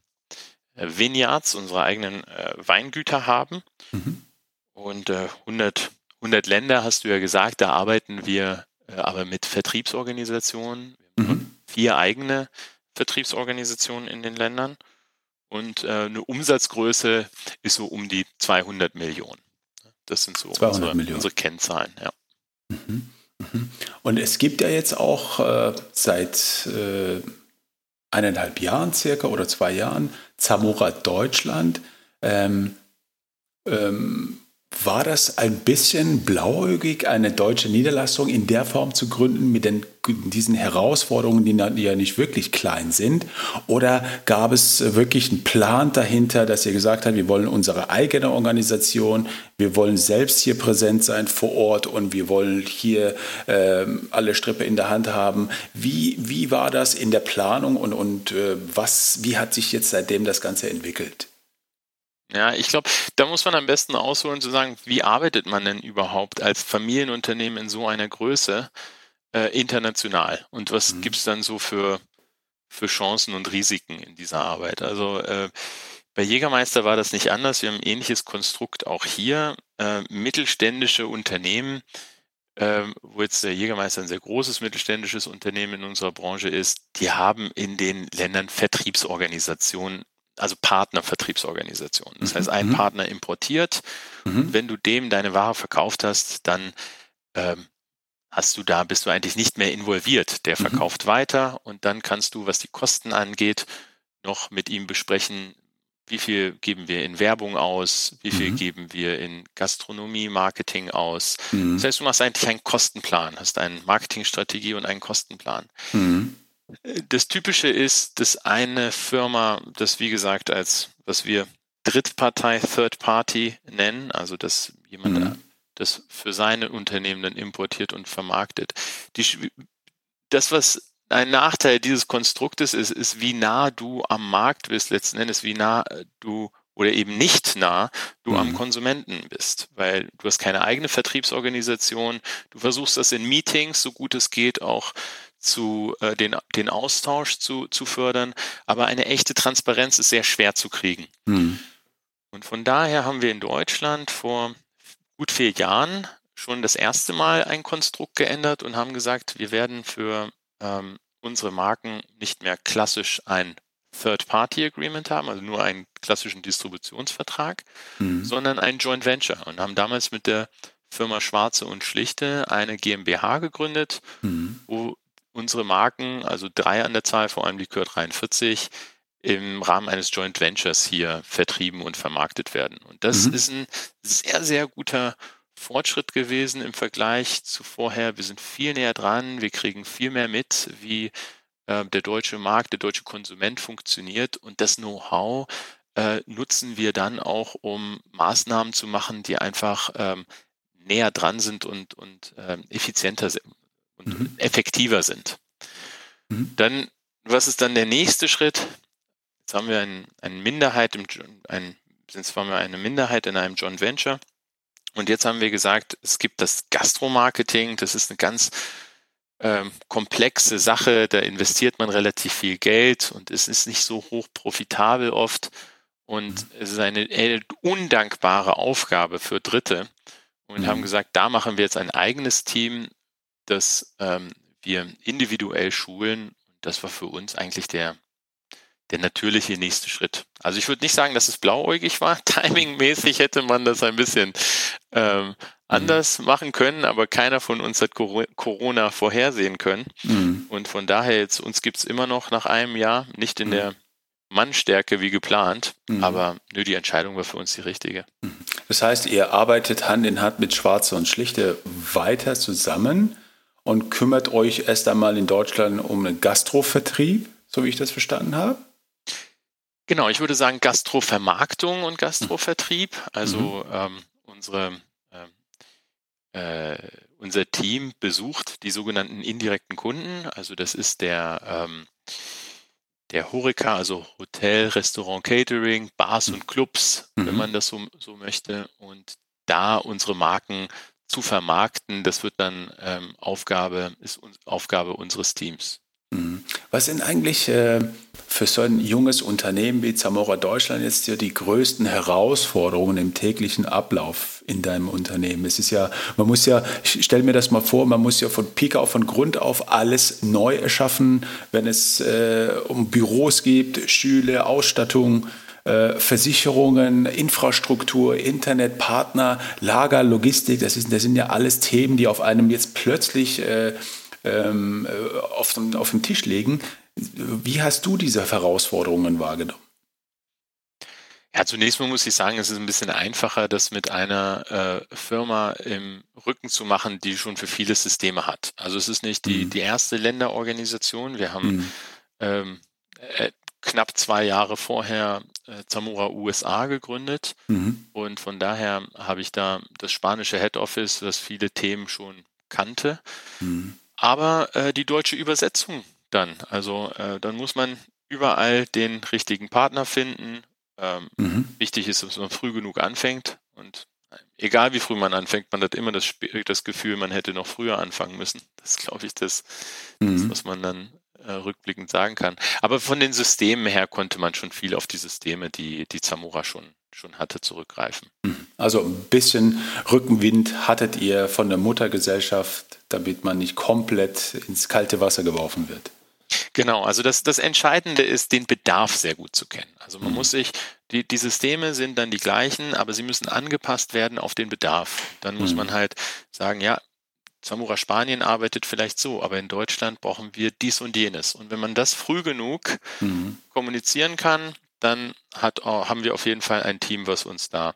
Vineyards, unsere eigenen äh, Weingüter haben. Mhm. Und äh, 100, 100 Länder hast du ja gesagt, da arbeiten wir äh, aber mit Vertriebsorganisationen. Mhm. Vier eigene Vertriebsorganisationen in den Ländern. und äh, eine Umsatzgröße ist so um die 200 Millionen. Das sind so unsere, unsere, Kennzahlen. Ja. Mhm. Mhm. Und es gibt ja jetzt auch äh, seit äh, eineinhalb Jahren circa oder zwei Jahren Zamora Deutschland. Ähm, ähm, war das ein bisschen blauäugig, eine deutsche Niederlassung in der Form zu gründen mit den, diesen Herausforderungen, die, ja nicht wirklich klein sind? Oder gab es wirklich einen Plan dahinter, dass ihr gesagt habt, wir wollen unsere eigene Organisation, wir wollen selbst hier präsent sein vor Ort und wir wollen hier äh, alle Strippe in der Hand haben? Wie, wie war das in der Planung und, und äh, was, wie hat sich jetzt seitdem das Ganze entwickelt? Ja, ich glaube, da muss man am besten ausholen zu sagen, wie arbeitet man denn überhaupt als Familienunternehmen in so einer Größe äh, international? Und was mhm. gibt es dann so für, für Chancen und Risiken in dieser Arbeit? Also äh, bei Jägermeister war das nicht anders. Wir haben ein ähnliches Konstrukt auch hier. Äh, mittelständische Unternehmen, äh, wo jetzt der Jägermeister ein sehr großes mittelständisches Unternehmen in unserer Branche ist, die haben in den Ländern Vertriebsorganisationen also Partnervertriebsorganisationen. Das heißt, ein mhm. Partner importiert. Mhm. Wenn du dem deine Ware verkauft hast, dann ähm, hast du da, bist du eigentlich nicht mehr involviert. Der mhm. verkauft mhm. weiter und dann kannst du, was die Kosten angeht, noch mit ihm besprechen, wie viel geben wir in Werbung aus, wie viel mhm. geben wir in Gastronomie, Marketing aus. Mhm. Das heißt, du machst eigentlich einen Kostenplan, hast eine Marketingstrategie und einen Kostenplan. Mhm. Das Typische ist, dass eine Firma, das wie gesagt als, was wir Drittpartei, Third Party nennen, also dass jemand mhm. das für seine Unternehmen dann importiert und vermarktet. Die, das, was ein Nachteil dieses Konstruktes ist, ist, wie nah du am Markt bist, letzten Endes, wie nah du oder eben nicht nah du mhm. am Konsumenten bist, weil du hast keine eigene Vertriebsorganisation, du versuchst das in Meetings, so gut es geht, auch zu äh, den, den Austausch zu, zu fördern, aber eine echte Transparenz ist sehr schwer zu kriegen. Mhm. Und von daher haben wir in Deutschland vor gut vier Jahren schon das erste Mal ein Konstrukt geändert und haben gesagt, wir werden für ähm, unsere Marken nicht mehr klassisch ein Third-Party-Agreement haben, also nur einen klassischen Distributionsvertrag, mhm. sondern ein Joint Venture und haben damals mit der Firma Schwarze und Schlichte eine GmbH gegründet, mhm. wo unsere Marken, also drei an der Zahl, vor allem die Kür 43, im Rahmen eines Joint Ventures hier vertrieben und vermarktet werden. Und das mhm. ist ein sehr, sehr guter Fortschritt gewesen im Vergleich zu vorher. Wir sind viel näher dran, wir kriegen viel mehr mit, wie äh, der deutsche Markt, der deutsche Konsument funktioniert und das Know-how äh, nutzen wir dann auch, um Maßnahmen zu machen, die einfach ähm, näher dran sind und, und ähm, effizienter sind und mhm. effektiver sind. Mhm. Dann, was ist dann der nächste Schritt? Jetzt haben wir ein, eine Minderheit im, ein, jetzt haben wir eine Minderheit in einem Joint Venture. Und jetzt haben wir gesagt, es gibt das Gastromarketing. Das ist eine ganz ähm, komplexe Sache. Da investiert man relativ viel Geld und es ist nicht so hoch profitabel oft. Und mhm. es ist eine undankbare Aufgabe für Dritte. Und mhm. haben gesagt, da machen wir jetzt ein eigenes Team, dass ähm, wir individuell schulen. Das war für uns eigentlich der, der natürliche nächste Schritt. Also ich würde nicht sagen, dass es blauäugig war. Timingmäßig hätte man das ein bisschen ähm, mhm. anders mhm. machen können, aber keiner von uns hat Corona vorhersehen können. Mhm. Und von daher jetzt, uns gibt es immer noch nach einem Jahr, nicht in mhm. der Mannstärke wie geplant, mhm. aber nö, die Entscheidung war für uns die richtige. Mhm. Das heißt, ihr arbeitet Hand in Hand mit Schwarze und Schlichte weiter zusammen und kümmert euch erst einmal in Deutschland um einen Gastrovertrieb, so wie ich das verstanden habe? Genau, ich würde sagen Gastrovermarktung und Gastrovertrieb. Also mhm. ähm, unsere, äh, äh, unser Team besucht die sogenannten indirekten Kunden. Also das ist der, ähm, der Horeca, also Hotel, Restaurant, Catering, Bars mhm. und Clubs, mhm. wenn man das so, so möchte. Und da unsere Marken zu vermarkten, das wird dann ähm, Aufgabe, ist Aufgabe unseres Teams. Mhm. Was sind eigentlich äh, für so ein junges Unternehmen wie Zamora Deutschland jetzt ja die größten Herausforderungen im täglichen Ablauf in deinem Unternehmen? Es ist ja, man muss ja, ich stelle mir das mal vor, man muss ja von Pika auf, von Grund auf alles neu erschaffen, wenn es äh, um Büros gibt, Schüler, Ausstattung, Versicherungen, Infrastruktur, Internet, Partner, Lager, Logistik, das, ist, das sind ja alles Themen, die auf einem jetzt plötzlich äh, ähm, äh, auf, dem, auf dem Tisch legen. Wie hast du diese Herausforderungen wahrgenommen? Ja, zunächst mal muss ich sagen, es ist ein bisschen einfacher, das mit einer äh, Firma im Rücken zu machen, die schon für viele Systeme hat. Also es ist nicht die, mhm. die erste Länderorganisation. Wir haben mhm. ähm, äh, knapp zwei Jahre vorher äh, Zamora USA gegründet mhm. und von daher habe ich da das spanische Head Office, das viele Themen schon kannte. Mhm aber äh, die deutsche Übersetzung dann. Also äh, dann muss man überall den richtigen Partner finden. Ähm, mhm. Wichtig ist, dass man früh genug anfängt und äh, egal wie früh man anfängt, man hat immer das, das Gefühl, man hätte noch früher anfangen müssen. Das ist, glaube ich, das, mhm. das, was man dann äh, rückblickend sagen kann. Aber von den Systemen her konnte man schon viel auf die Systeme, die die Zamora schon schon hatte, zurückgreifen. Mhm. Also ein bisschen Rückenwind hattet ihr von der Muttergesellschaft, damit man nicht komplett ins kalte Wasser geworfen wird. Genau, also das, das Entscheidende ist, den Bedarf sehr gut zu kennen. Also man mhm. muss sich, die, die Systeme sind dann die gleichen, aber sie müssen angepasst werden auf den Bedarf. Dann muss mhm. man halt sagen, ja, Zamora Spanien arbeitet vielleicht so, aber in Deutschland brauchen wir dies und jenes. Und wenn man das früh genug mhm. kommunizieren kann, dann hat, haben wir auf jeden Fall ein Team, was uns da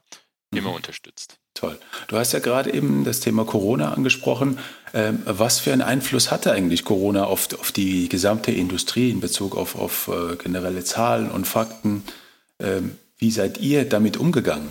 mhm. immer unterstützt. Toll. Du hast ja gerade eben das Thema Corona angesprochen. Ähm, was für einen Einfluss hatte eigentlich Corona auf, auf die gesamte Industrie in Bezug auf, auf äh, generelle Zahlen und Fakten? Ähm, wie seid ihr damit umgegangen?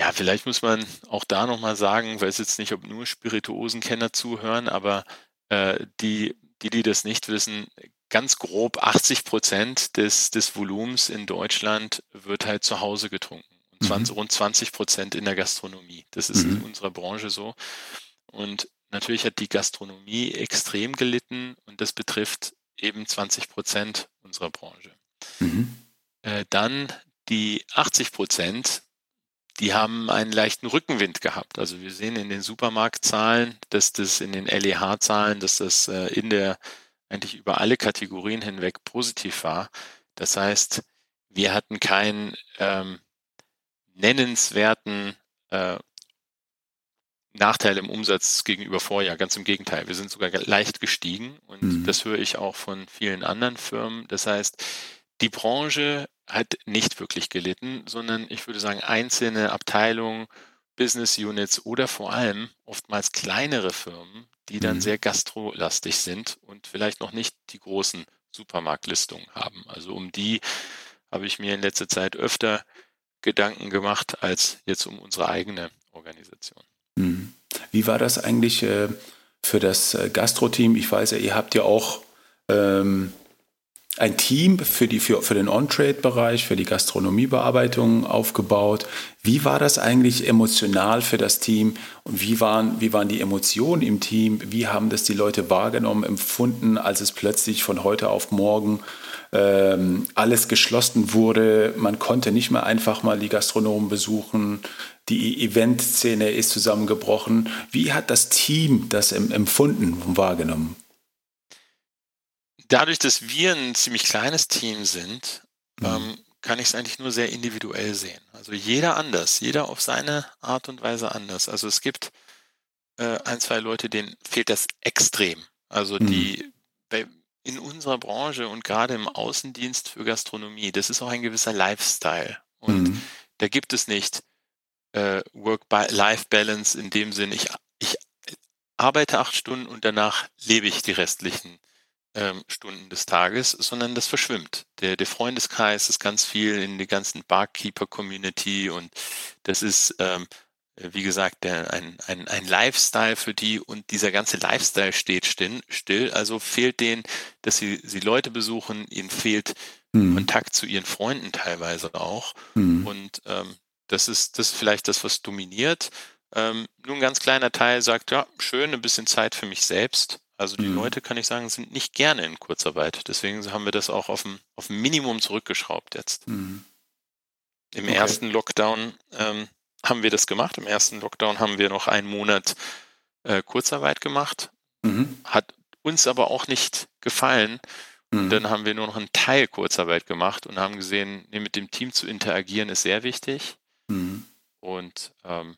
Ja, vielleicht muss man auch da nochmal sagen, weiß jetzt nicht, ob nur Spirituosenkenner zuhören, aber äh, die, die, die das nicht wissen, ganz grob 80 Prozent des, des Volumens in Deutschland wird halt zu Hause getrunken. Und 20, mhm. rund 20 Prozent in der Gastronomie. Das ist mhm. in unserer Branche so. Und natürlich hat die Gastronomie extrem gelitten und das betrifft eben 20 Prozent unserer Branche. Mhm. Äh, dann die 80 Prozent, die haben einen leichten Rückenwind gehabt. Also wir sehen in den Supermarktzahlen, dass das in den LEH-Zahlen, dass das äh, in der eigentlich über alle Kategorien hinweg positiv war. Das heißt, wir hatten keinen ähm, nennenswerten äh, Nachteil im Umsatz gegenüber Vorjahr. Ganz im Gegenteil, wir sind sogar leicht gestiegen und mhm. das höre ich auch von vielen anderen Firmen. Das heißt, die Branche hat nicht wirklich gelitten, sondern ich würde sagen, einzelne Abteilungen, Business Units oder vor allem oftmals kleinere Firmen, die dann mhm. sehr gastrolastig sind und vielleicht noch nicht die großen Supermarktlistungen haben. Also um die habe ich mir in letzter Zeit öfter Gedanken gemacht als jetzt um unsere eigene Organisation. Mhm. Wie war das eigentlich äh, für das äh, Gastro-Team? Ich weiß ja, ihr habt ja auch ähm, ein Team für, die, für, für den On-Trade-Bereich, für die Gastronomiebearbeitung aufgebaut. Wie war das eigentlich emotional für das Team und wie waren, wie waren die Emotionen im Team? Wie haben das die Leute wahrgenommen, empfunden, als es plötzlich von heute auf morgen ähm, alles geschlossen wurde? Man konnte nicht mehr einfach mal die Gastronomen besuchen. Die Eventszene ist zusammengebrochen. Wie hat das Team das empfunden und wahrgenommen? Dadurch, dass wir ein ziemlich kleines Team sind, mhm. ähm, kann ich es eigentlich nur sehr individuell sehen. Also jeder anders, jeder auf seine Art und Weise anders. Also es gibt äh, ein, zwei Leute, denen fehlt das extrem. Also mhm. die bei, in unserer Branche und gerade im Außendienst für Gastronomie, das ist auch ein gewisser Lifestyle. Und mhm. da gibt es nicht äh, Work-Life-Balance in dem Sinn, ich, ich arbeite acht Stunden und danach lebe ich die restlichen ähm, Stunden des Tages, sondern das verschwimmt. Der, der Freundeskreis ist ganz viel in der ganzen Barkeeper-Community und das ist, ähm, wie gesagt, der, ein, ein, ein Lifestyle für die und dieser ganze Lifestyle steht still, still. Also fehlt denen, dass sie, sie Leute besuchen, ihnen fehlt mhm. Kontakt zu ihren Freunden teilweise auch. Mhm. Und ähm, das ist das ist vielleicht das, was dominiert. Ähm, nur ein ganz kleiner Teil sagt, ja, schön, ein bisschen Zeit für mich selbst. Also die mhm. Leute, kann ich sagen, sind nicht gerne in Kurzarbeit. Deswegen haben wir das auch auf ein, auf ein Minimum zurückgeschraubt jetzt. Mhm. Im okay. ersten Lockdown ähm, haben wir das gemacht. Im ersten Lockdown haben wir noch einen Monat äh, Kurzarbeit gemacht. Mhm. Hat uns aber auch nicht gefallen. Und mhm. dann haben wir nur noch einen Teil Kurzarbeit gemacht und haben gesehen, nee, mit dem Team zu interagieren ist sehr wichtig. Mhm. Und ähm,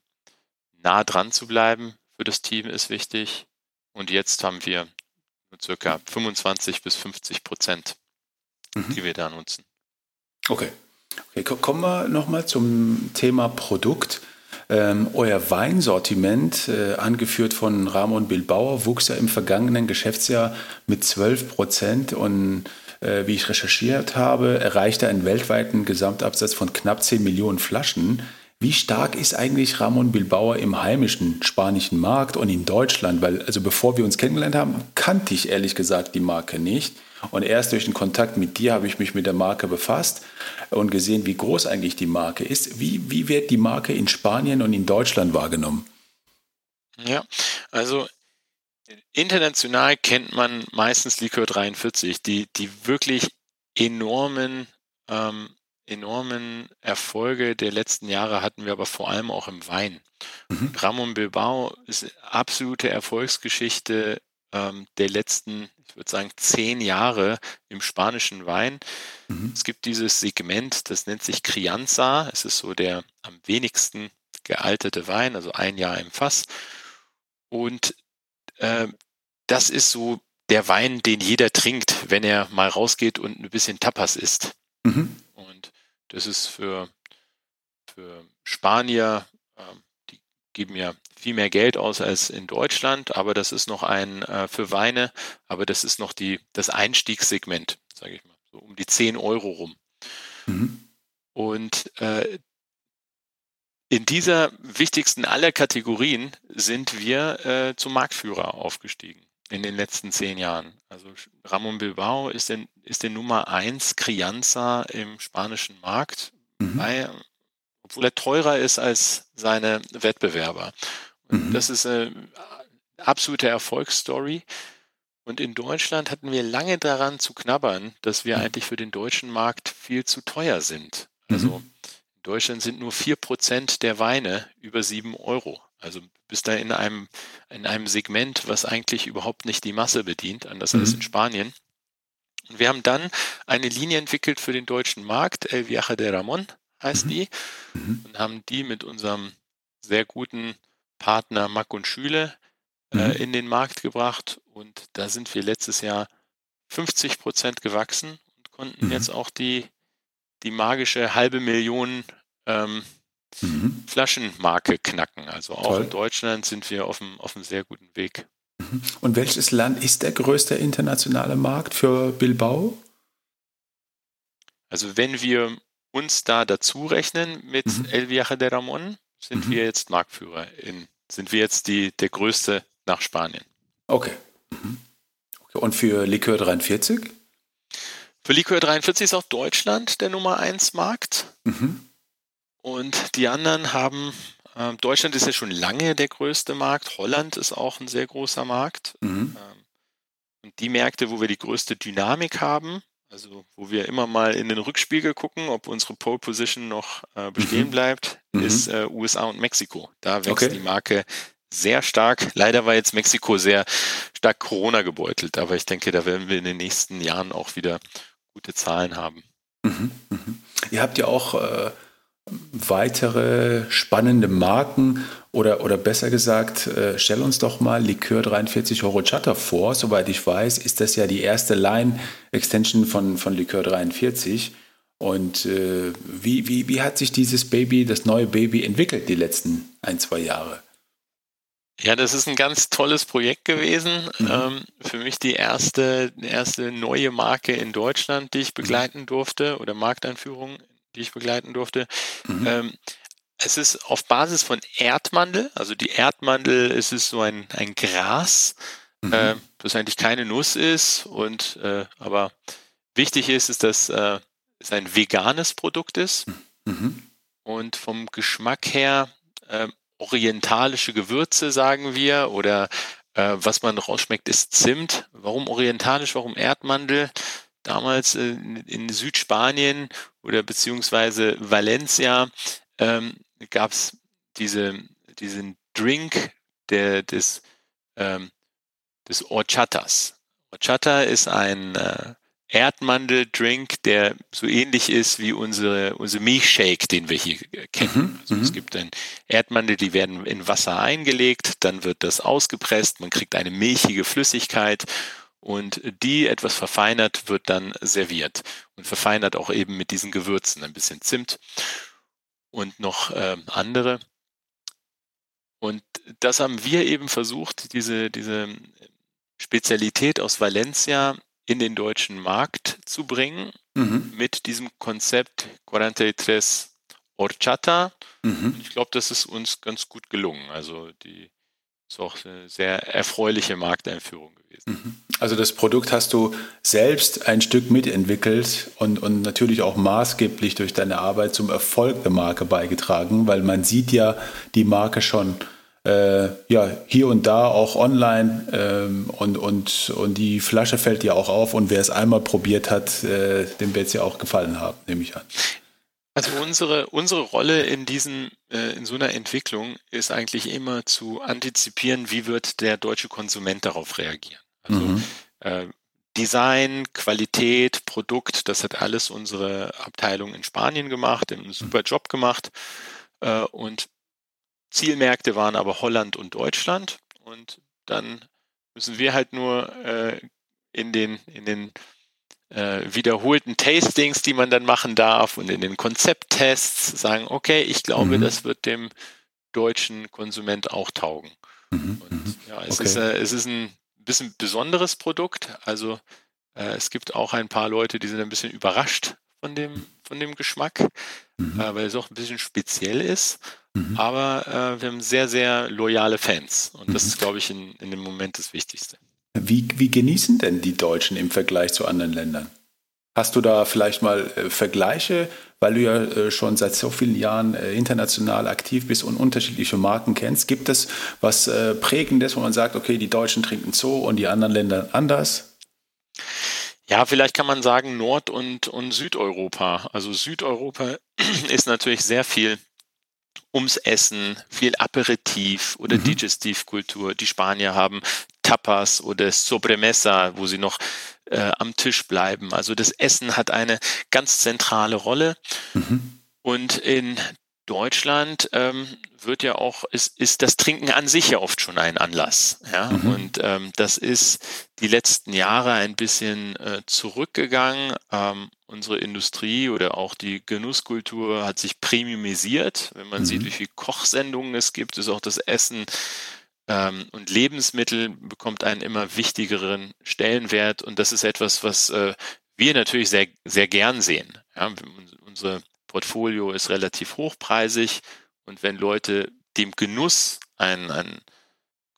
nah dran zu bleiben für das Team ist wichtig. Und jetzt haben wir nur circa 25 bis 50 Prozent, mhm. die wir da nutzen. Okay. okay. Kommen wir nochmal zum Thema Produkt. Ähm, euer Weinsortiment, äh, angeführt von Ramon Bilbauer, wuchs ja im vergangenen Geschäftsjahr mit 12 Prozent und äh, wie ich recherchiert habe, erreichte einen weltweiten Gesamtabsatz von knapp 10 Millionen Flaschen. Wie stark ist eigentlich Ramon Bilbauer im heimischen spanischen Markt und in Deutschland? Weil, also bevor wir uns kennengelernt haben, kannte ich ehrlich gesagt die Marke nicht. Und erst durch den Kontakt mit dir habe ich mich mit der Marke befasst und gesehen, wie groß eigentlich die Marke ist. Wie, wie wird die Marke in Spanien und in Deutschland wahrgenommen? Ja, also international kennt man meistens Likör 43, die, die wirklich enormen, ähm, enormen Erfolge der letzten Jahre hatten wir aber vor allem auch im Wein. Mhm. Ramon Bilbao ist absolute Erfolgsgeschichte ähm, der letzten, ich würde sagen, zehn Jahre im spanischen Wein. Mhm. Es gibt dieses Segment, das nennt sich Crianza. Es ist so der am wenigsten gealtete Wein, also ein Jahr im Fass. Und äh, das ist so der Wein, den jeder trinkt, wenn er mal rausgeht und ein bisschen Tapas isst. Mhm. Das ist für, für Spanier, äh, die geben ja viel mehr Geld aus als in Deutschland, aber das ist noch ein äh, für Weine, aber das ist noch die, das Einstiegssegment, sage ich mal, so um die 10 Euro rum. Mhm. Und äh, in dieser wichtigsten aller Kategorien sind wir äh, zum Marktführer aufgestiegen in den letzten zehn Jahren. Also Ramon Bilbao ist, den, ist der Nummer eins Crianza im spanischen Markt, mhm. weil, obwohl er teurer ist als seine Wettbewerber. Mhm. das ist eine absolute Erfolgsstory. Und in Deutschland hatten wir lange daran zu knabbern, dass wir mhm. eigentlich für den deutschen Markt viel zu teuer sind. Also mhm. Deutschland sind nur 4% der Weine über 7 Euro. Also bist da in einem, in einem Segment, was eigentlich überhaupt nicht die Masse bedient, anders mhm. als in Spanien. Und wir haben dann eine Linie entwickelt für den deutschen Markt, El Viaje de Ramon heißt mhm. die, mhm. und haben die mit unserem sehr guten Partner Mack und Schüle äh, mhm. in den Markt gebracht. Und da sind wir letztes Jahr 50 Prozent gewachsen und konnten mhm. jetzt auch die die magische halbe Million ähm, mhm. Flaschenmarke knacken. Also auch Toll. in Deutschland sind wir auf einem, auf einem sehr guten Weg. Mhm. Und welches Land ist der größte internationale Markt für Bilbao? Also wenn wir uns da dazu rechnen mit mhm. El Viaje de Ramon, sind mhm. wir jetzt Marktführer. In, sind wir jetzt die, der größte nach Spanien. Okay. Mhm. okay. Und für Likör 43? Für Liquor 43 ist auch Deutschland der Nummer 1 Markt. Mhm. Und die anderen haben, äh, Deutschland ist ja schon lange der größte Markt, Holland ist auch ein sehr großer Markt. Mhm. Ähm, und die Märkte, wo wir die größte Dynamik haben, also wo wir immer mal in den Rückspiegel gucken, ob unsere Pole Position noch äh, bestehen mhm. bleibt, mhm. ist äh, USA und Mexiko. Da wächst okay. die Marke sehr stark. Leider war jetzt Mexiko sehr stark Corona gebeutelt, aber ich denke, da werden wir in den nächsten Jahren auch wieder gute Zahlen haben. Mhm, mhm. Ihr habt ja auch äh, weitere spannende Marken oder, oder besser gesagt, äh, stell uns doch mal Likör 43 Horchata vor. Soweit ich weiß, ist das ja die erste Line-Extension von, von Likör 43. Und äh, wie, wie, wie hat sich dieses Baby, das neue Baby entwickelt die letzten ein, zwei Jahre? Ja, das ist ein ganz tolles Projekt gewesen. Mhm. Ähm, für mich die erste, erste neue Marke in Deutschland, die ich begleiten durfte, oder Markteinführung, die ich begleiten durfte. Mhm. Ähm, es ist auf Basis von Erdmandel, also die Erdmandel es ist so ein, ein Gras, mhm. äh, das eigentlich keine Nuss ist und äh, aber wichtig ist, ist, dass äh, es ein veganes Produkt ist mhm. und vom Geschmack her äh, orientalische Gewürze, sagen wir, oder Äh, was man rausschmeckt, ist Zimt. Warum orientalisch, warum Erdmandel? Damals äh, in Südspanien oder beziehungsweise Valencia ähm, gab es diese, diesen Drink der, des, ähm, des Horchatas. Horchata ist ein äh, Erdmandeldrink, der so ähnlich ist wie unsere, unsere Milchshake, den wir hier kennen. Mhm, also es mhm. gibt ein Erdmandel, die werden in Wasser eingelegt, dann wird das ausgepresst, man kriegt eine milchige Flüssigkeit und die etwas verfeinert wird dann serviert und verfeinert auch eben mit diesen Gewürzen, ein bisschen Zimt und noch äh, andere. Und das haben wir eben versucht, diese, diese Spezialität aus Valencia in den deutschen Markt zu bringen mhm. mit diesem Konzept 43 Orchata. Mhm. Ich glaube, das ist uns ganz gut gelungen. Also die ist auch eine sehr erfreuliche Markteinführung gewesen. Mhm. Also das Produkt hast du selbst ein Stück mitentwickelt und, und natürlich auch maßgeblich durch deine Arbeit zum Erfolg der Marke beigetragen, weil man sieht ja die Marke schon äh, ja, hier und da auch online ähm, und, und, und die Flasche fällt ja auch auf und wer es einmal probiert hat, äh, dem wird es ja auch gefallen haben, nehme ich an. Also unsere, unsere Rolle in diesen, äh, in so einer Entwicklung ist eigentlich immer zu antizipieren, wie wird der deutsche Konsument darauf reagieren. Also mhm. äh, Design, Qualität, Produkt, das hat alles unsere Abteilung in Spanien gemacht, einen super Job gemacht. Äh, und Zielmärkte waren aber Holland und Deutschland. Und dann müssen wir halt nur äh, in den, in den äh, wiederholten Tastings, die man dann machen darf und in den Konzepttests sagen, okay, ich glaube, mhm. das wird dem deutschen Konsument auch taugen. Mhm. Und mhm. ja, es, okay. ist, äh, es ist ein bisschen besonderes Produkt. Also äh, es gibt auch ein paar Leute, die sind ein bisschen überrascht von dem, von dem Geschmack, mhm. äh, weil es auch ein bisschen speziell ist. Mhm. Aber äh, wir haben sehr, sehr loyale Fans. Und das mhm. ist, glaube ich, in, in dem Moment das Wichtigste. Wie, wie genießen denn die Deutschen im Vergleich zu anderen Ländern? Hast du da vielleicht mal äh, Vergleiche, weil du ja äh, schon seit so vielen Jahren äh, international aktiv bist und unterschiedliche Marken kennst? Gibt es was äh, Prägendes, wo man sagt, okay, die Deutschen trinken so und die anderen Länder anders? Ja, vielleicht kann man sagen Nord- und, und Südeuropa. Also Südeuropa ist natürlich sehr viel ums Essen, viel Aperitif oder mhm. Digestivkultur. Die Spanier haben Tapas oder Sobremesa, wo sie noch äh, am Tisch bleiben. Also das Essen hat eine ganz zentrale Rolle. Mhm. Und in Deutschland ähm, wird ja auch, ist, ist das Trinken an sich ja oft schon ein Anlass. Ja? Mhm. Und ähm, das ist die letzten Jahre ein bisschen äh, zurückgegangen. Ähm, unsere Industrie oder auch die Genusskultur hat sich premiumisiert. Wenn man mhm. sieht, wie viele Kochsendungen es gibt, ist auch das Essen ähm, und Lebensmittel bekommt einen immer wichtigeren Stellenwert. Und das ist etwas, was äh, wir natürlich sehr, sehr gern sehen. Ja? Unsere Portfolio ist relativ hochpreisig und wenn Leute dem Genuss einen, einen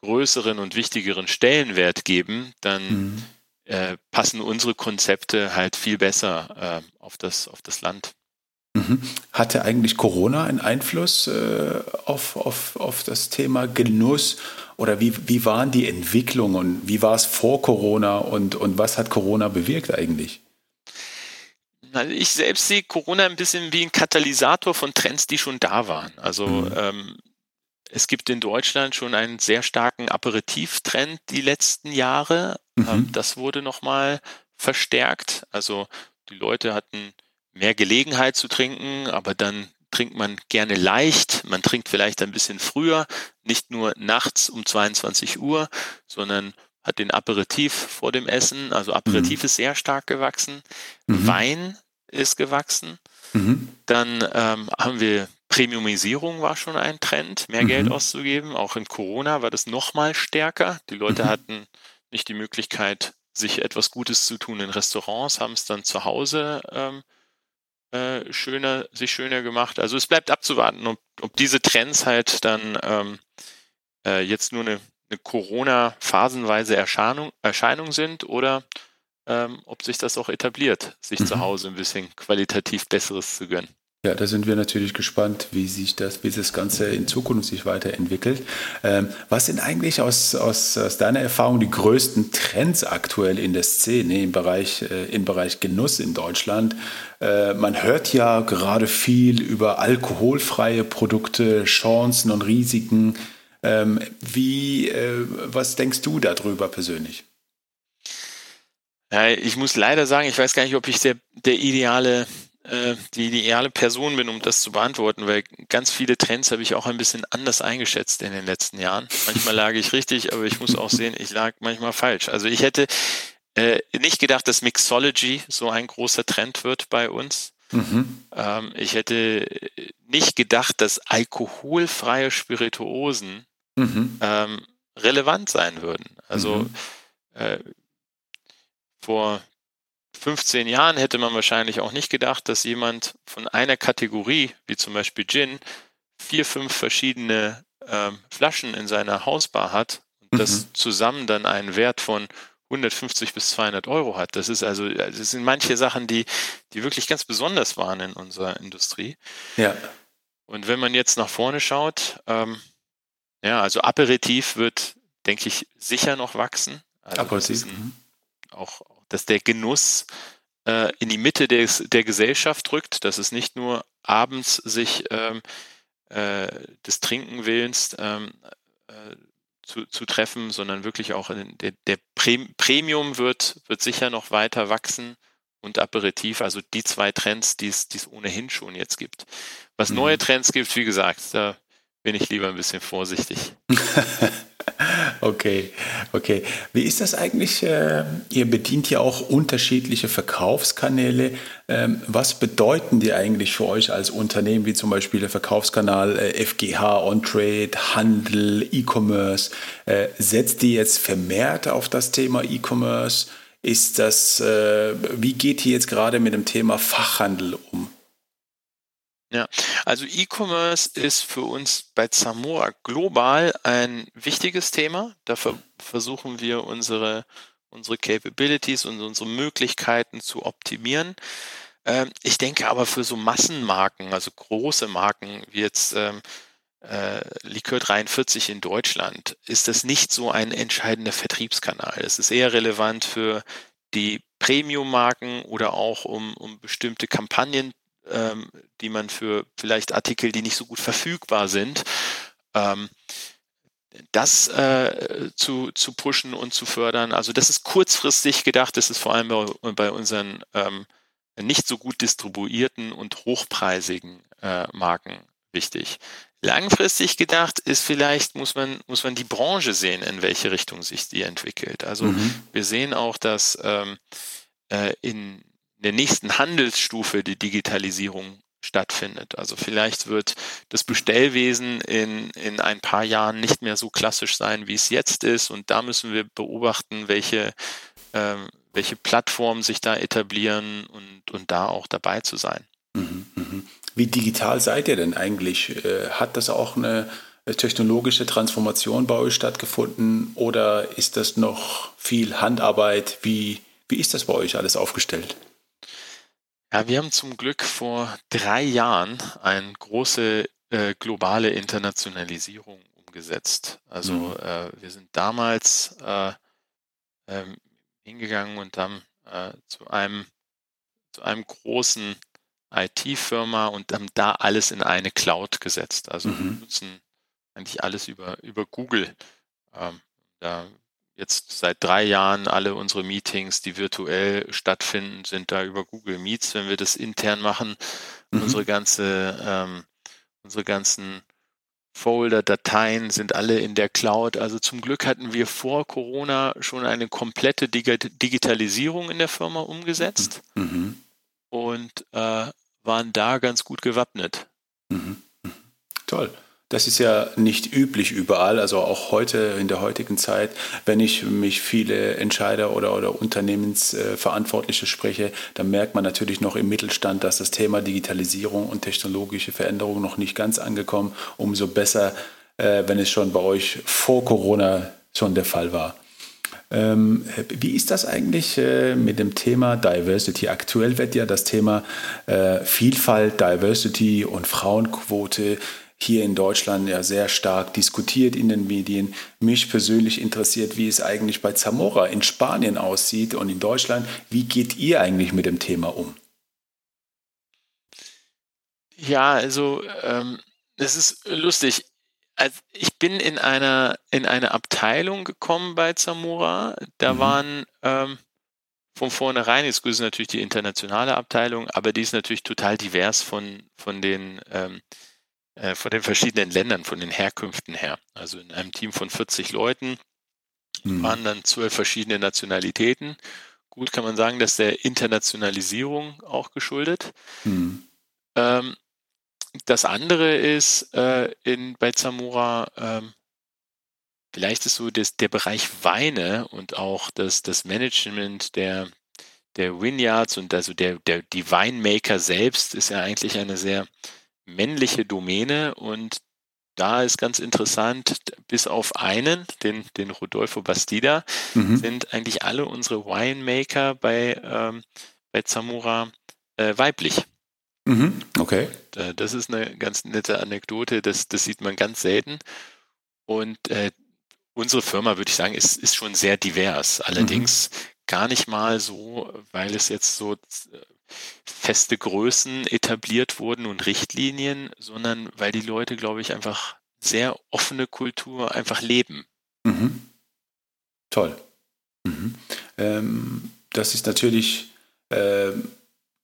größeren und wichtigeren Stellenwert geben, dann mhm. äh, passen unsere Konzepte halt viel besser äh, auf, das, auf das Land. Mhm. Hatte eigentlich Corona einen Einfluss äh, auf, auf, auf das Thema Genuss? Oder wie, wie waren die Entwicklungen? Wie war es vor Corona und, und was hat Corona bewirkt eigentlich? Also ich selbst sehe Corona ein bisschen wie ein Katalysator von Trends, die schon da waren. Also mhm. ähm, es gibt in Deutschland schon einen sehr starken Aperitivtrend die letzten Jahre. Mhm. Ähm, das wurde nochmal verstärkt. Also die Leute hatten mehr Gelegenheit zu trinken, aber dann trinkt man gerne leicht. Man trinkt vielleicht ein bisschen früher, nicht nur nachts um 22 Uhr, sondern hat den Aperitif vor dem Essen. Also Aperitif mhm. ist sehr stark gewachsen. Mhm. Wein ist gewachsen. Mhm. Dann ähm, haben wir Premiumisierung war schon ein Trend, mehr mhm. Geld auszugeben. Auch in Corona war das noch mal stärker. Die Leute mhm. hatten nicht die Möglichkeit, sich etwas Gutes zu tun in Restaurants, haben es dann zu Hause ähm, äh, schöner, sich schöner gemacht. Also es bleibt abzuwarten, ob, ob diese Trends halt dann ähm, äh, jetzt nur eine eine Corona-phasenweise Erscheinung, Erscheinung sind oder ähm, ob sich das auch etabliert, sich mhm. zu Hause ein bisschen qualitativ Besseres zu gönnen. Ja, da sind wir natürlich gespannt, wie sich das, wie das Ganze in Zukunft sich weiterentwickelt. Ähm, was sind eigentlich aus, aus, aus, deiner Erfahrung die größten Trends aktuell in der Szene im Bereich, äh, im Bereich Genuss in Deutschland? Äh, man hört ja gerade viel über alkoholfreie Produkte, Chancen und Risiken. Ähm, wie, äh, was denkst du darüber persönlich? Ja, ich muss leider sagen, ich weiß gar nicht, ob ich der, der ideale äh, die, ideale Person bin, um das zu beantworten, weil ganz viele Trends habe ich auch ein bisschen anders eingeschätzt in den letzten Jahren. Manchmal lag ich richtig, aber ich muss auch sehen, ich lag manchmal falsch. Also ich hätte äh, nicht gedacht, dass Mixology so ein großer Trend wird bei uns. Mhm. Ähm, ich hätte nicht gedacht, dass alkoholfreie Spirituosen mhm. ähm, relevant sein würden. Also mhm. äh, vor 15 Jahren hätte man wahrscheinlich auch nicht gedacht, dass jemand von einer Kategorie, wie zum Beispiel Gin, vier, fünf verschiedene ähm, Flaschen in seiner Hausbar hat und mhm. das zusammen dann einen Wert von 150 bis 200 Euro hat. Das ist also, das sind manche Sachen, die, die wirklich ganz besonders waren in unserer Industrie. Ja. Und wenn man jetzt nach vorne schaut, ähm, ja, also Aperitif wird, denke ich, sicher noch wachsen. Also Aperitif. Mhm. auch, dass der Genuss äh, in die Mitte des, der Gesellschaft rückt, dass es nicht nur abends sich ähm, äh, des Trinkenwillens ähm, äh, zu, zu, treffen, sondern wirklich auch der, der Premium wird, wird sicher noch weiter wachsen und Aperitif, also die zwei Trends, die es, die es ohnehin schon jetzt gibt. Was mhm. neue Trends gibt, wie gesagt, da bin ich lieber ein bisschen vorsichtig. Okay, okay. Wie ist das eigentlich? Äh, ihr bedient ja auch unterschiedliche Verkaufskanäle. Ähm, was bedeuten die eigentlich für euch als Unternehmen, wie zum Beispiel der Verkaufskanal FGH, OnTrade, Handel, E-Commerce? Äh, setzt die jetzt vermehrt auf das Thema E-Commerce? Ist das, äh, wie geht ihr jetzt gerade mit dem Thema Fachhandel um? Ja, also E-Commerce ist für uns bei Zamora global ein wichtiges Thema. Da versuchen wir unsere, unsere Capabilities und unsere Möglichkeiten zu optimieren. Ähm, ich denke aber für so Massenmarken, also große Marken wie jetzt ähm, äh, Likör 43 in Deutschland, ist das nicht so ein entscheidender Vertriebskanal. Es ist eher relevant für die Premium-Marken oder auch um, um bestimmte Kampagnen ähm, die man für vielleicht Artikel, die nicht so gut verfügbar sind, ähm, das äh, zu, zu pushen und zu fördern. Also das ist kurzfristig gedacht, das ist vor allem bei, bei unseren ähm, nicht so gut distribuierten und hochpreisigen äh, Marken wichtig. Langfristig gedacht ist vielleicht, muss man, muss man die Branche sehen, in welche Richtung sich die entwickelt. Also mhm. wir sehen auch, dass ähm, äh, in in der nächsten Handelsstufe die Digitalisierung stattfindet. Also vielleicht wird das Bestellwesen in, in ein paar Jahren nicht mehr so klassisch sein, wie es jetzt ist. Und da müssen wir beobachten, welche, äh, welche Plattformen sich da etablieren und, und da auch dabei zu sein. Mhm, mhm. Wie digital seid ihr denn eigentlich? Äh, hat das auch eine technologische Transformation bei euch stattgefunden oder ist das noch viel Handarbeit? Wie, wie ist das bei euch alles aufgestellt? Ja, wir haben zum Glück vor drei Jahren eine große äh, globale Internationalisierung umgesetzt. Also mhm. äh, wir sind damals äh, ähm, hingegangen und haben äh, zu einem zu einem großen IT-Firma und haben da alles in eine Cloud gesetzt. Also mhm. wir nutzen eigentlich alles über, über Google. Ähm, da jetzt seit drei Jahren alle unsere Meetings, die virtuell stattfinden, sind da über Google Meets, wenn wir das intern machen. Mhm. Unsere ganze, ähm, unsere ganzen Folder, Dateien sind alle in der Cloud. Also zum Glück hatten wir vor Corona schon eine komplette Digitalisierung in der Firma umgesetzt mhm. und äh, waren da ganz gut gewappnet. Mhm. mhm. Toll. Das ist ja nicht üblich überall, also auch heute in der heutigen Zeit, wenn ich mich viele Entscheider oder, oder Unternehmensverantwortliche spreche, dann merkt man natürlich noch im Mittelstand, dass das Thema Digitalisierung und technologische Veränderung noch nicht ganz angekommen. Umso besser, äh, wenn es schon bei euch vor Corona schon der Fall war. Ähm, wie ist das eigentlich äh, mit dem Thema Diversity? Aktuell wird ja das Thema äh, Vielfalt, Diversity und Frauenquote hier in Deutschland ja sehr stark diskutiert in den Medien. Mich persönlich interessiert, wie es eigentlich bei Zamora in Spanien aussieht und in Deutschland. Wie geht ihr eigentlich mit dem Thema um? Ja, also ähm, es ist lustig. Also ich bin in einer in eine Abteilung gekommen bei Zamora. Da mhm. waren ähm, von vornherein, jetzt ist natürlich die internationale Abteilung, aber die ist natürlich total divers von, von, den, ähm, äh, von den verschiedenen Ländern, von den Herkünften her. Also in einem Team von 40 Leuten mhm. waren dann zwölf verschiedene Nationalitäten. Gut kann man sagen, dass der Internationalisierung auch geschuldet. Mhm. Ähm, das andere ist äh, in, bei Zamora, ähm, vielleicht ist so das, der Bereich Weine und auch das, das Management der, der Vineyards und also der, der, die Winemaker selbst ist ja eigentlich eine sehr männliche Domäne und da ist ganz interessant, bis auf einen, den, den Rodolfo Bastida, mhm. sind eigentlich alle unsere Winemaker bei, ähm, bei Zamora äh, weiblich. Mhm, okay. Äh, das ist eine ganz nette Anekdote, das, das sieht man ganz selten. Und äh, unsere Firma, würde ich sagen, ist, ist schon sehr divers. Allerdings mhm. gar nicht mal so, weil es jetzt so äh, feste Größen etabliert wurden und Richtlinien, sondern weil die Leute, glaube ich, einfach sehr offene Kultur einfach leben. Mhm. Toll. Mhm. Ähm, das ist natürlich ähm,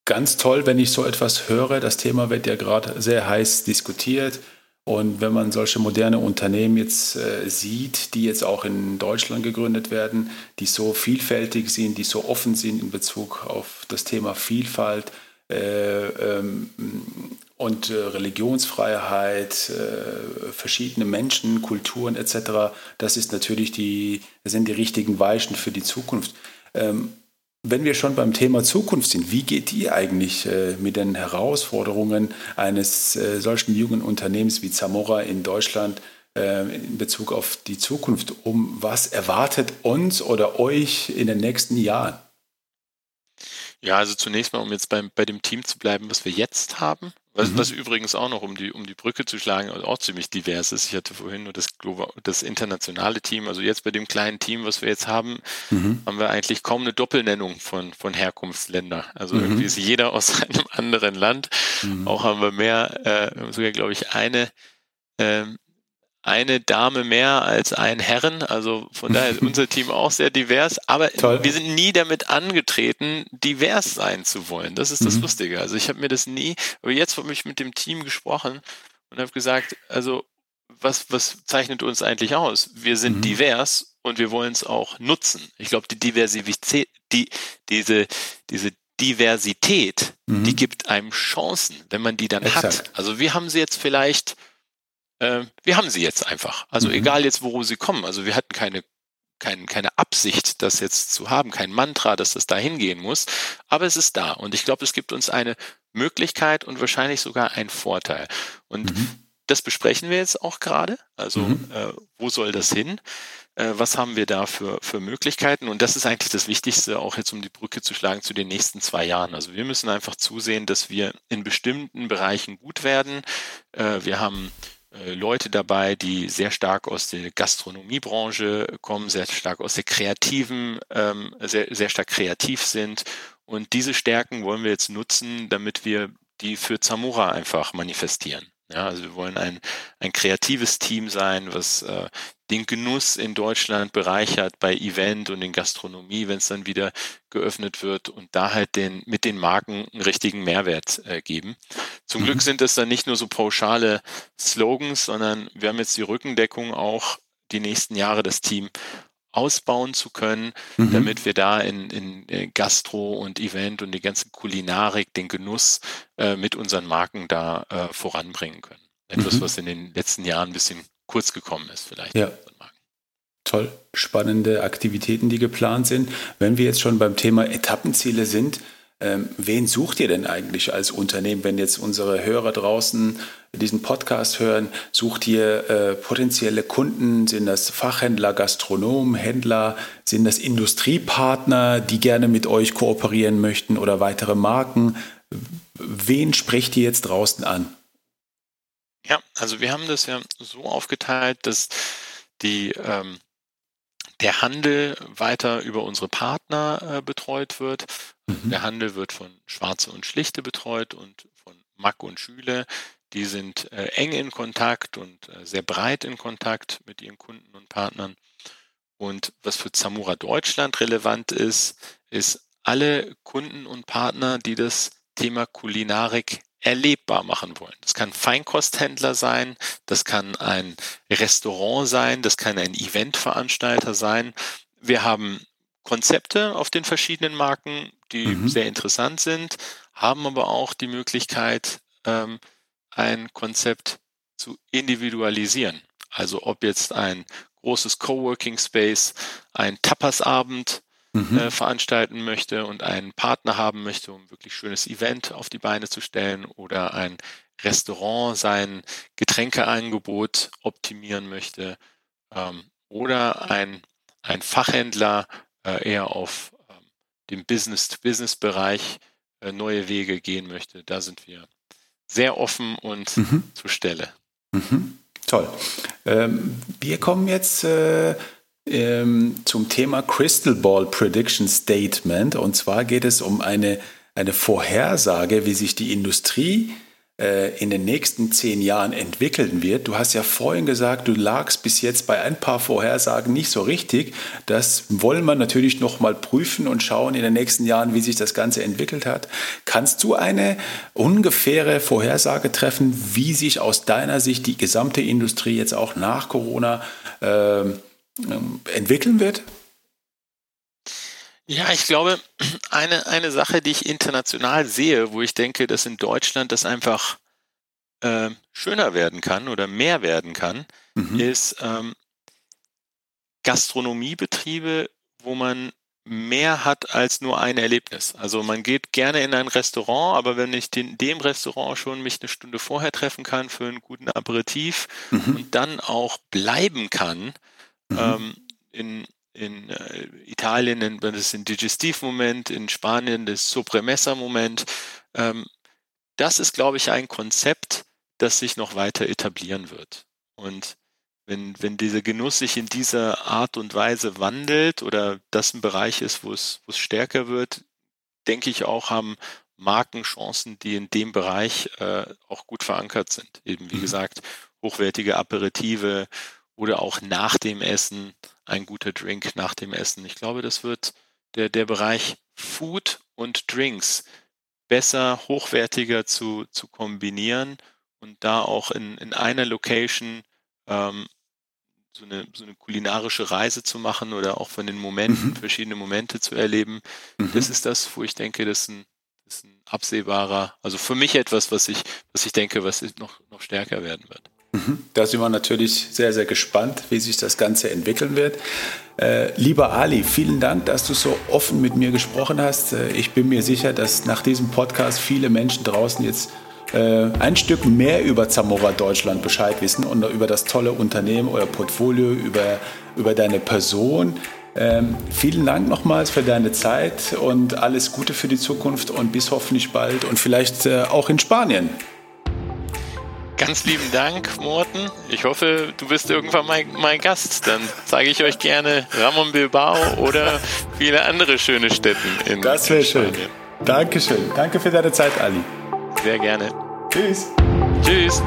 ganz toll, wenn ich so etwas höre. Das Thema wird ja gerade sehr heiß diskutiert. Und wenn man solche moderne Unternehmen jetzt äh, sieht, die jetzt auch in Deutschland gegründet werden, die so vielfältig sind, die so offen sind in Bezug auf das Thema Vielfalt äh, ähm, und äh, Religionsfreiheit, äh, verschiedene Menschen, Kulturen etc., das ist natürlich die, das sind die richtigen Weichen für die Zukunft. Ähm, wenn wir schon beim Thema Zukunft sind, wie geht ihr eigentlich äh, mit den Herausforderungen eines äh, solchen jungen Unternehmens wie Zamora in Deutschland äh, in Bezug auf die Zukunft um? Was erwartet uns oder euch in den nächsten Jahren? Ja, also zunächst mal, um jetzt beim, bei dem Team zu bleiben, was wir jetzt haben. Was, mhm. was übrigens auch noch, um die, um die Brücke zu schlagen, auch ziemlich divers ist. Ich hatte vorhin nur das, Global, das internationale Team. Also jetzt bei dem kleinen Team, was wir jetzt haben, mhm. haben wir eigentlich kaum eine Doppelnennung von, von Herkunftsländern. Also mhm. irgendwie ist jeder aus einem anderen Land. Mhm. Auch haben wir mehr, äh, sogar glaube ich eine ähm, eine Dame mehr als ein Herren. Also von daher ist unser Team auch sehr divers. Aber Toll. wir sind nie damit angetreten, divers sein zu wollen. Das ist das mhm. Lustige. Also ich habe mir das nie, aber jetzt habe ich mit dem Team gesprochen und habe gesagt, also was, was zeichnet uns eigentlich aus? Wir sind mhm. divers und wir wollen es auch nutzen. Ich glaube, die Diversität, die, diese, diese Diversität, mhm. die gibt einem Chancen, wenn man die dann Exakt. hat. Also wir haben sie jetzt vielleicht äh, wir haben sie jetzt einfach. Also mhm. egal jetzt, wo sie kommen. Also wir hatten keine, kein, keine Absicht, das jetzt zu haben, kein Mantra, dass das da hingehen muss. Aber es ist da. Und ich glaube, es gibt uns eine Möglichkeit und wahrscheinlich sogar einen Vorteil. Und mhm. das besprechen wir jetzt auch gerade. Also mhm. äh, wo soll das hin? Äh, was haben wir da für, für Möglichkeiten? Und das ist eigentlich das Wichtigste, auch jetzt um die Brücke zu schlagen zu den nächsten zwei Jahren. Also wir müssen einfach zusehen, dass wir in bestimmten Bereichen gut werden. Äh, wir haben Leute dabei, die sehr stark aus der Gastronomiebranche kommen, sehr stark aus der kreativen, ähm, sehr, sehr stark kreativ sind. Und diese Stärken wollen wir jetzt nutzen, damit wir die für Zamora einfach manifestieren. Ja, also wir wollen ein, ein kreatives Team sein, was äh, den Genuss in Deutschland bereichert bei Event und in Gastronomie, wenn es dann wieder geöffnet wird und da halt den, mit den Marken einen richtigen Mehrwert äh, geben. Zum mhm. Glück sind es dann nicht nur so pauschale Slogans, sondern wir haben jetzt die Rückendeckung auch die nächsten Jahre das Team ausbauen zu können, mhm. damit wir da in, in, Gastro und Event und die ganze Kulinarik, den Genuss äh, mit unseren Marken da äh, voranbringen können. Etwas, mhm. was in den letzten Jahren ein bisschen kurz gekommen ist, vielleicht. Ja. Toll, spannende Aktivitäten, die geplant sind. Wenn wir jetzt schon beim Thema Etappenziele sind, Ähm, wen sucht ihr denn eigentlich als Unternehmen, wenn jetzt unsere Hörer draußen diesen Podcast hören? Sucht ihr äh, potenzielle Kunden? Sind das Fachhändler, Gastronomen, Händler? Sind das Industriepartner, die gerne mit euch kooperieren möchten oder weitere Marken? Wen sprecht ihr jetzt draußen an? Ja, also wir haben das ja so aufgeteilt, dass die ähm, der Handel weiter über unsere Partner äh, betreut wird. Mhm. Der Handel wird von Schwarze und Schlichte betreut und von Mack und Schüle. Die sind äh, eng in Kontakt und äh, sehr breit in Kontakt mit ihren Kunden und Partnern. Und was für Zamora Deutschland relevant ist, ist alle Kunden und Partner, die das Thema Kulinarik erlebbar machen wollen. Das kann Feinkosthändler sein, das kann ein Restaurant sein, das kann ein Eventveranstalter sein. Wir haben Konzepte auf den verschiedenen Marken, die mhm. sehr interessant sind, haben aber auch die Möglichkeit, ähm, ein Konzept zu individualisieren. Also ob jetzt ein großes Coworking Space, ein Tapasabend mhm. äh, veranstalten möchte und einen Partner haben möchte, um wirklich schönes Event auf die Beine zu stellen oder ein Restaurant sein Getränkeangebot optimieren möchte ähm, oder ein, ein Fachhändler äh, eher auf ähm, dem Business-to-Business-Bereich äh, neue Wege gehen möchte. Da sind wir sehr offen und mhm. zur Stelle. Mhm. Toll. Ähm, wir kommen jetzt äh, ähm, zum Thema Crystal Ball Prediction Statement. Und zwar geht es um eine, eine Vorhersage, wie sich die Industrie äh, in den nächsten zehn Jahren entwickeln wird. Du hast ja vorhin gesagt, du lagst bis jetzt bei ein paar Vorhersagen nicht so richtig. Das wollen wir natürlich noch mal prüfen und schauen in den nächsten Jahren, wie sich das Ganze entwickelt hat. Kannst du eine ungefähre Vorhersage treffen, wie sich aus deiner Sicht die gesamte Industrie jetzt auch nach Corona äh, ähm, entwickeln wird? Ja, ich glaube, eine, eine Sache, die ich international sehe, wo ich denke, dass in Deutschland das einfach äh, schöner werden kann oder mehr werden kann, mhm. ist ähm, Gastronomiebetriebe, wo man mehr hat als nur ein Erlebnis. Also man geht gerne in ein Restaurant, aber wenn ich in dem Restaurant schon mich eine Stunde vorher treffen kann für einen guten Aperitif mhm. und dann auch bleiben kann, Mhm. Ähm, in in äh, Italien nennt man das den Digestivmoment, in Spanien das Sobremesa-Moment. Ähm, das ist, glaube ich, ein Konzept, das sich noch weiter etablieren wird. Und wenn, wenn dieser Genuss sich in dieser Art und Weise wandelt oder das ein Bereich ist, wo es, wo es stärker wird, denke ich auch, haben Marken Chancen, die in dem Bereich äh, auch gut verankert sind. Eben wie mhm. gesagt, hochwertige Aperitive oder auch nach dem Essen ein guter Drink nach dem Essen. Ich glaube, das wird der, der Bereich Food und Drinks besser, hochwertiger zu, zu kombinieren und da auch in, in einer Location ähm, so, eine, so eine kulinarische Reise zu machen oder auch von den Momenten, mhm. verschiedene Momente zu erleben. Mhm. Das ist das, wo ich denke, das ist ein, das ist ein absehbarer, also für mich etwas, was ich, was ich denke, was noch, noch stärker werden wird. Da sind wir natürlich sehr, sehr gespannt, wie sich das Ganze entwickeln wird. Äh, lieber Ali, vielen Dank, dass du so offen mit mir gesprochen hast. Äh, ich bin mir sicher, dass nach diesem Podcast viele Menschen draußen jetzt äh, ein Stück mehr über Zamora Deutschland Bescheid wissen und über das tolle Unternehmen, euer Portfolio, über, über deine Person. Ähm, vielen Dank nochmals für deine Zeit und alles Gute für die Zukunft und bis hoffentlich bald und vielleicht äh, auch in Spanien. Ganz lieben Dank, Morten. Ich hoffe, du bist irgendwann mein, mein Gast. Dann zeige ich euch gerne Ramon Bilbao oder viele andere schöne Städte in Das wäre schön. Dankeschön. Danke für deine Zeit, Ali. Sehr gerne. Tschüss. Tschüss.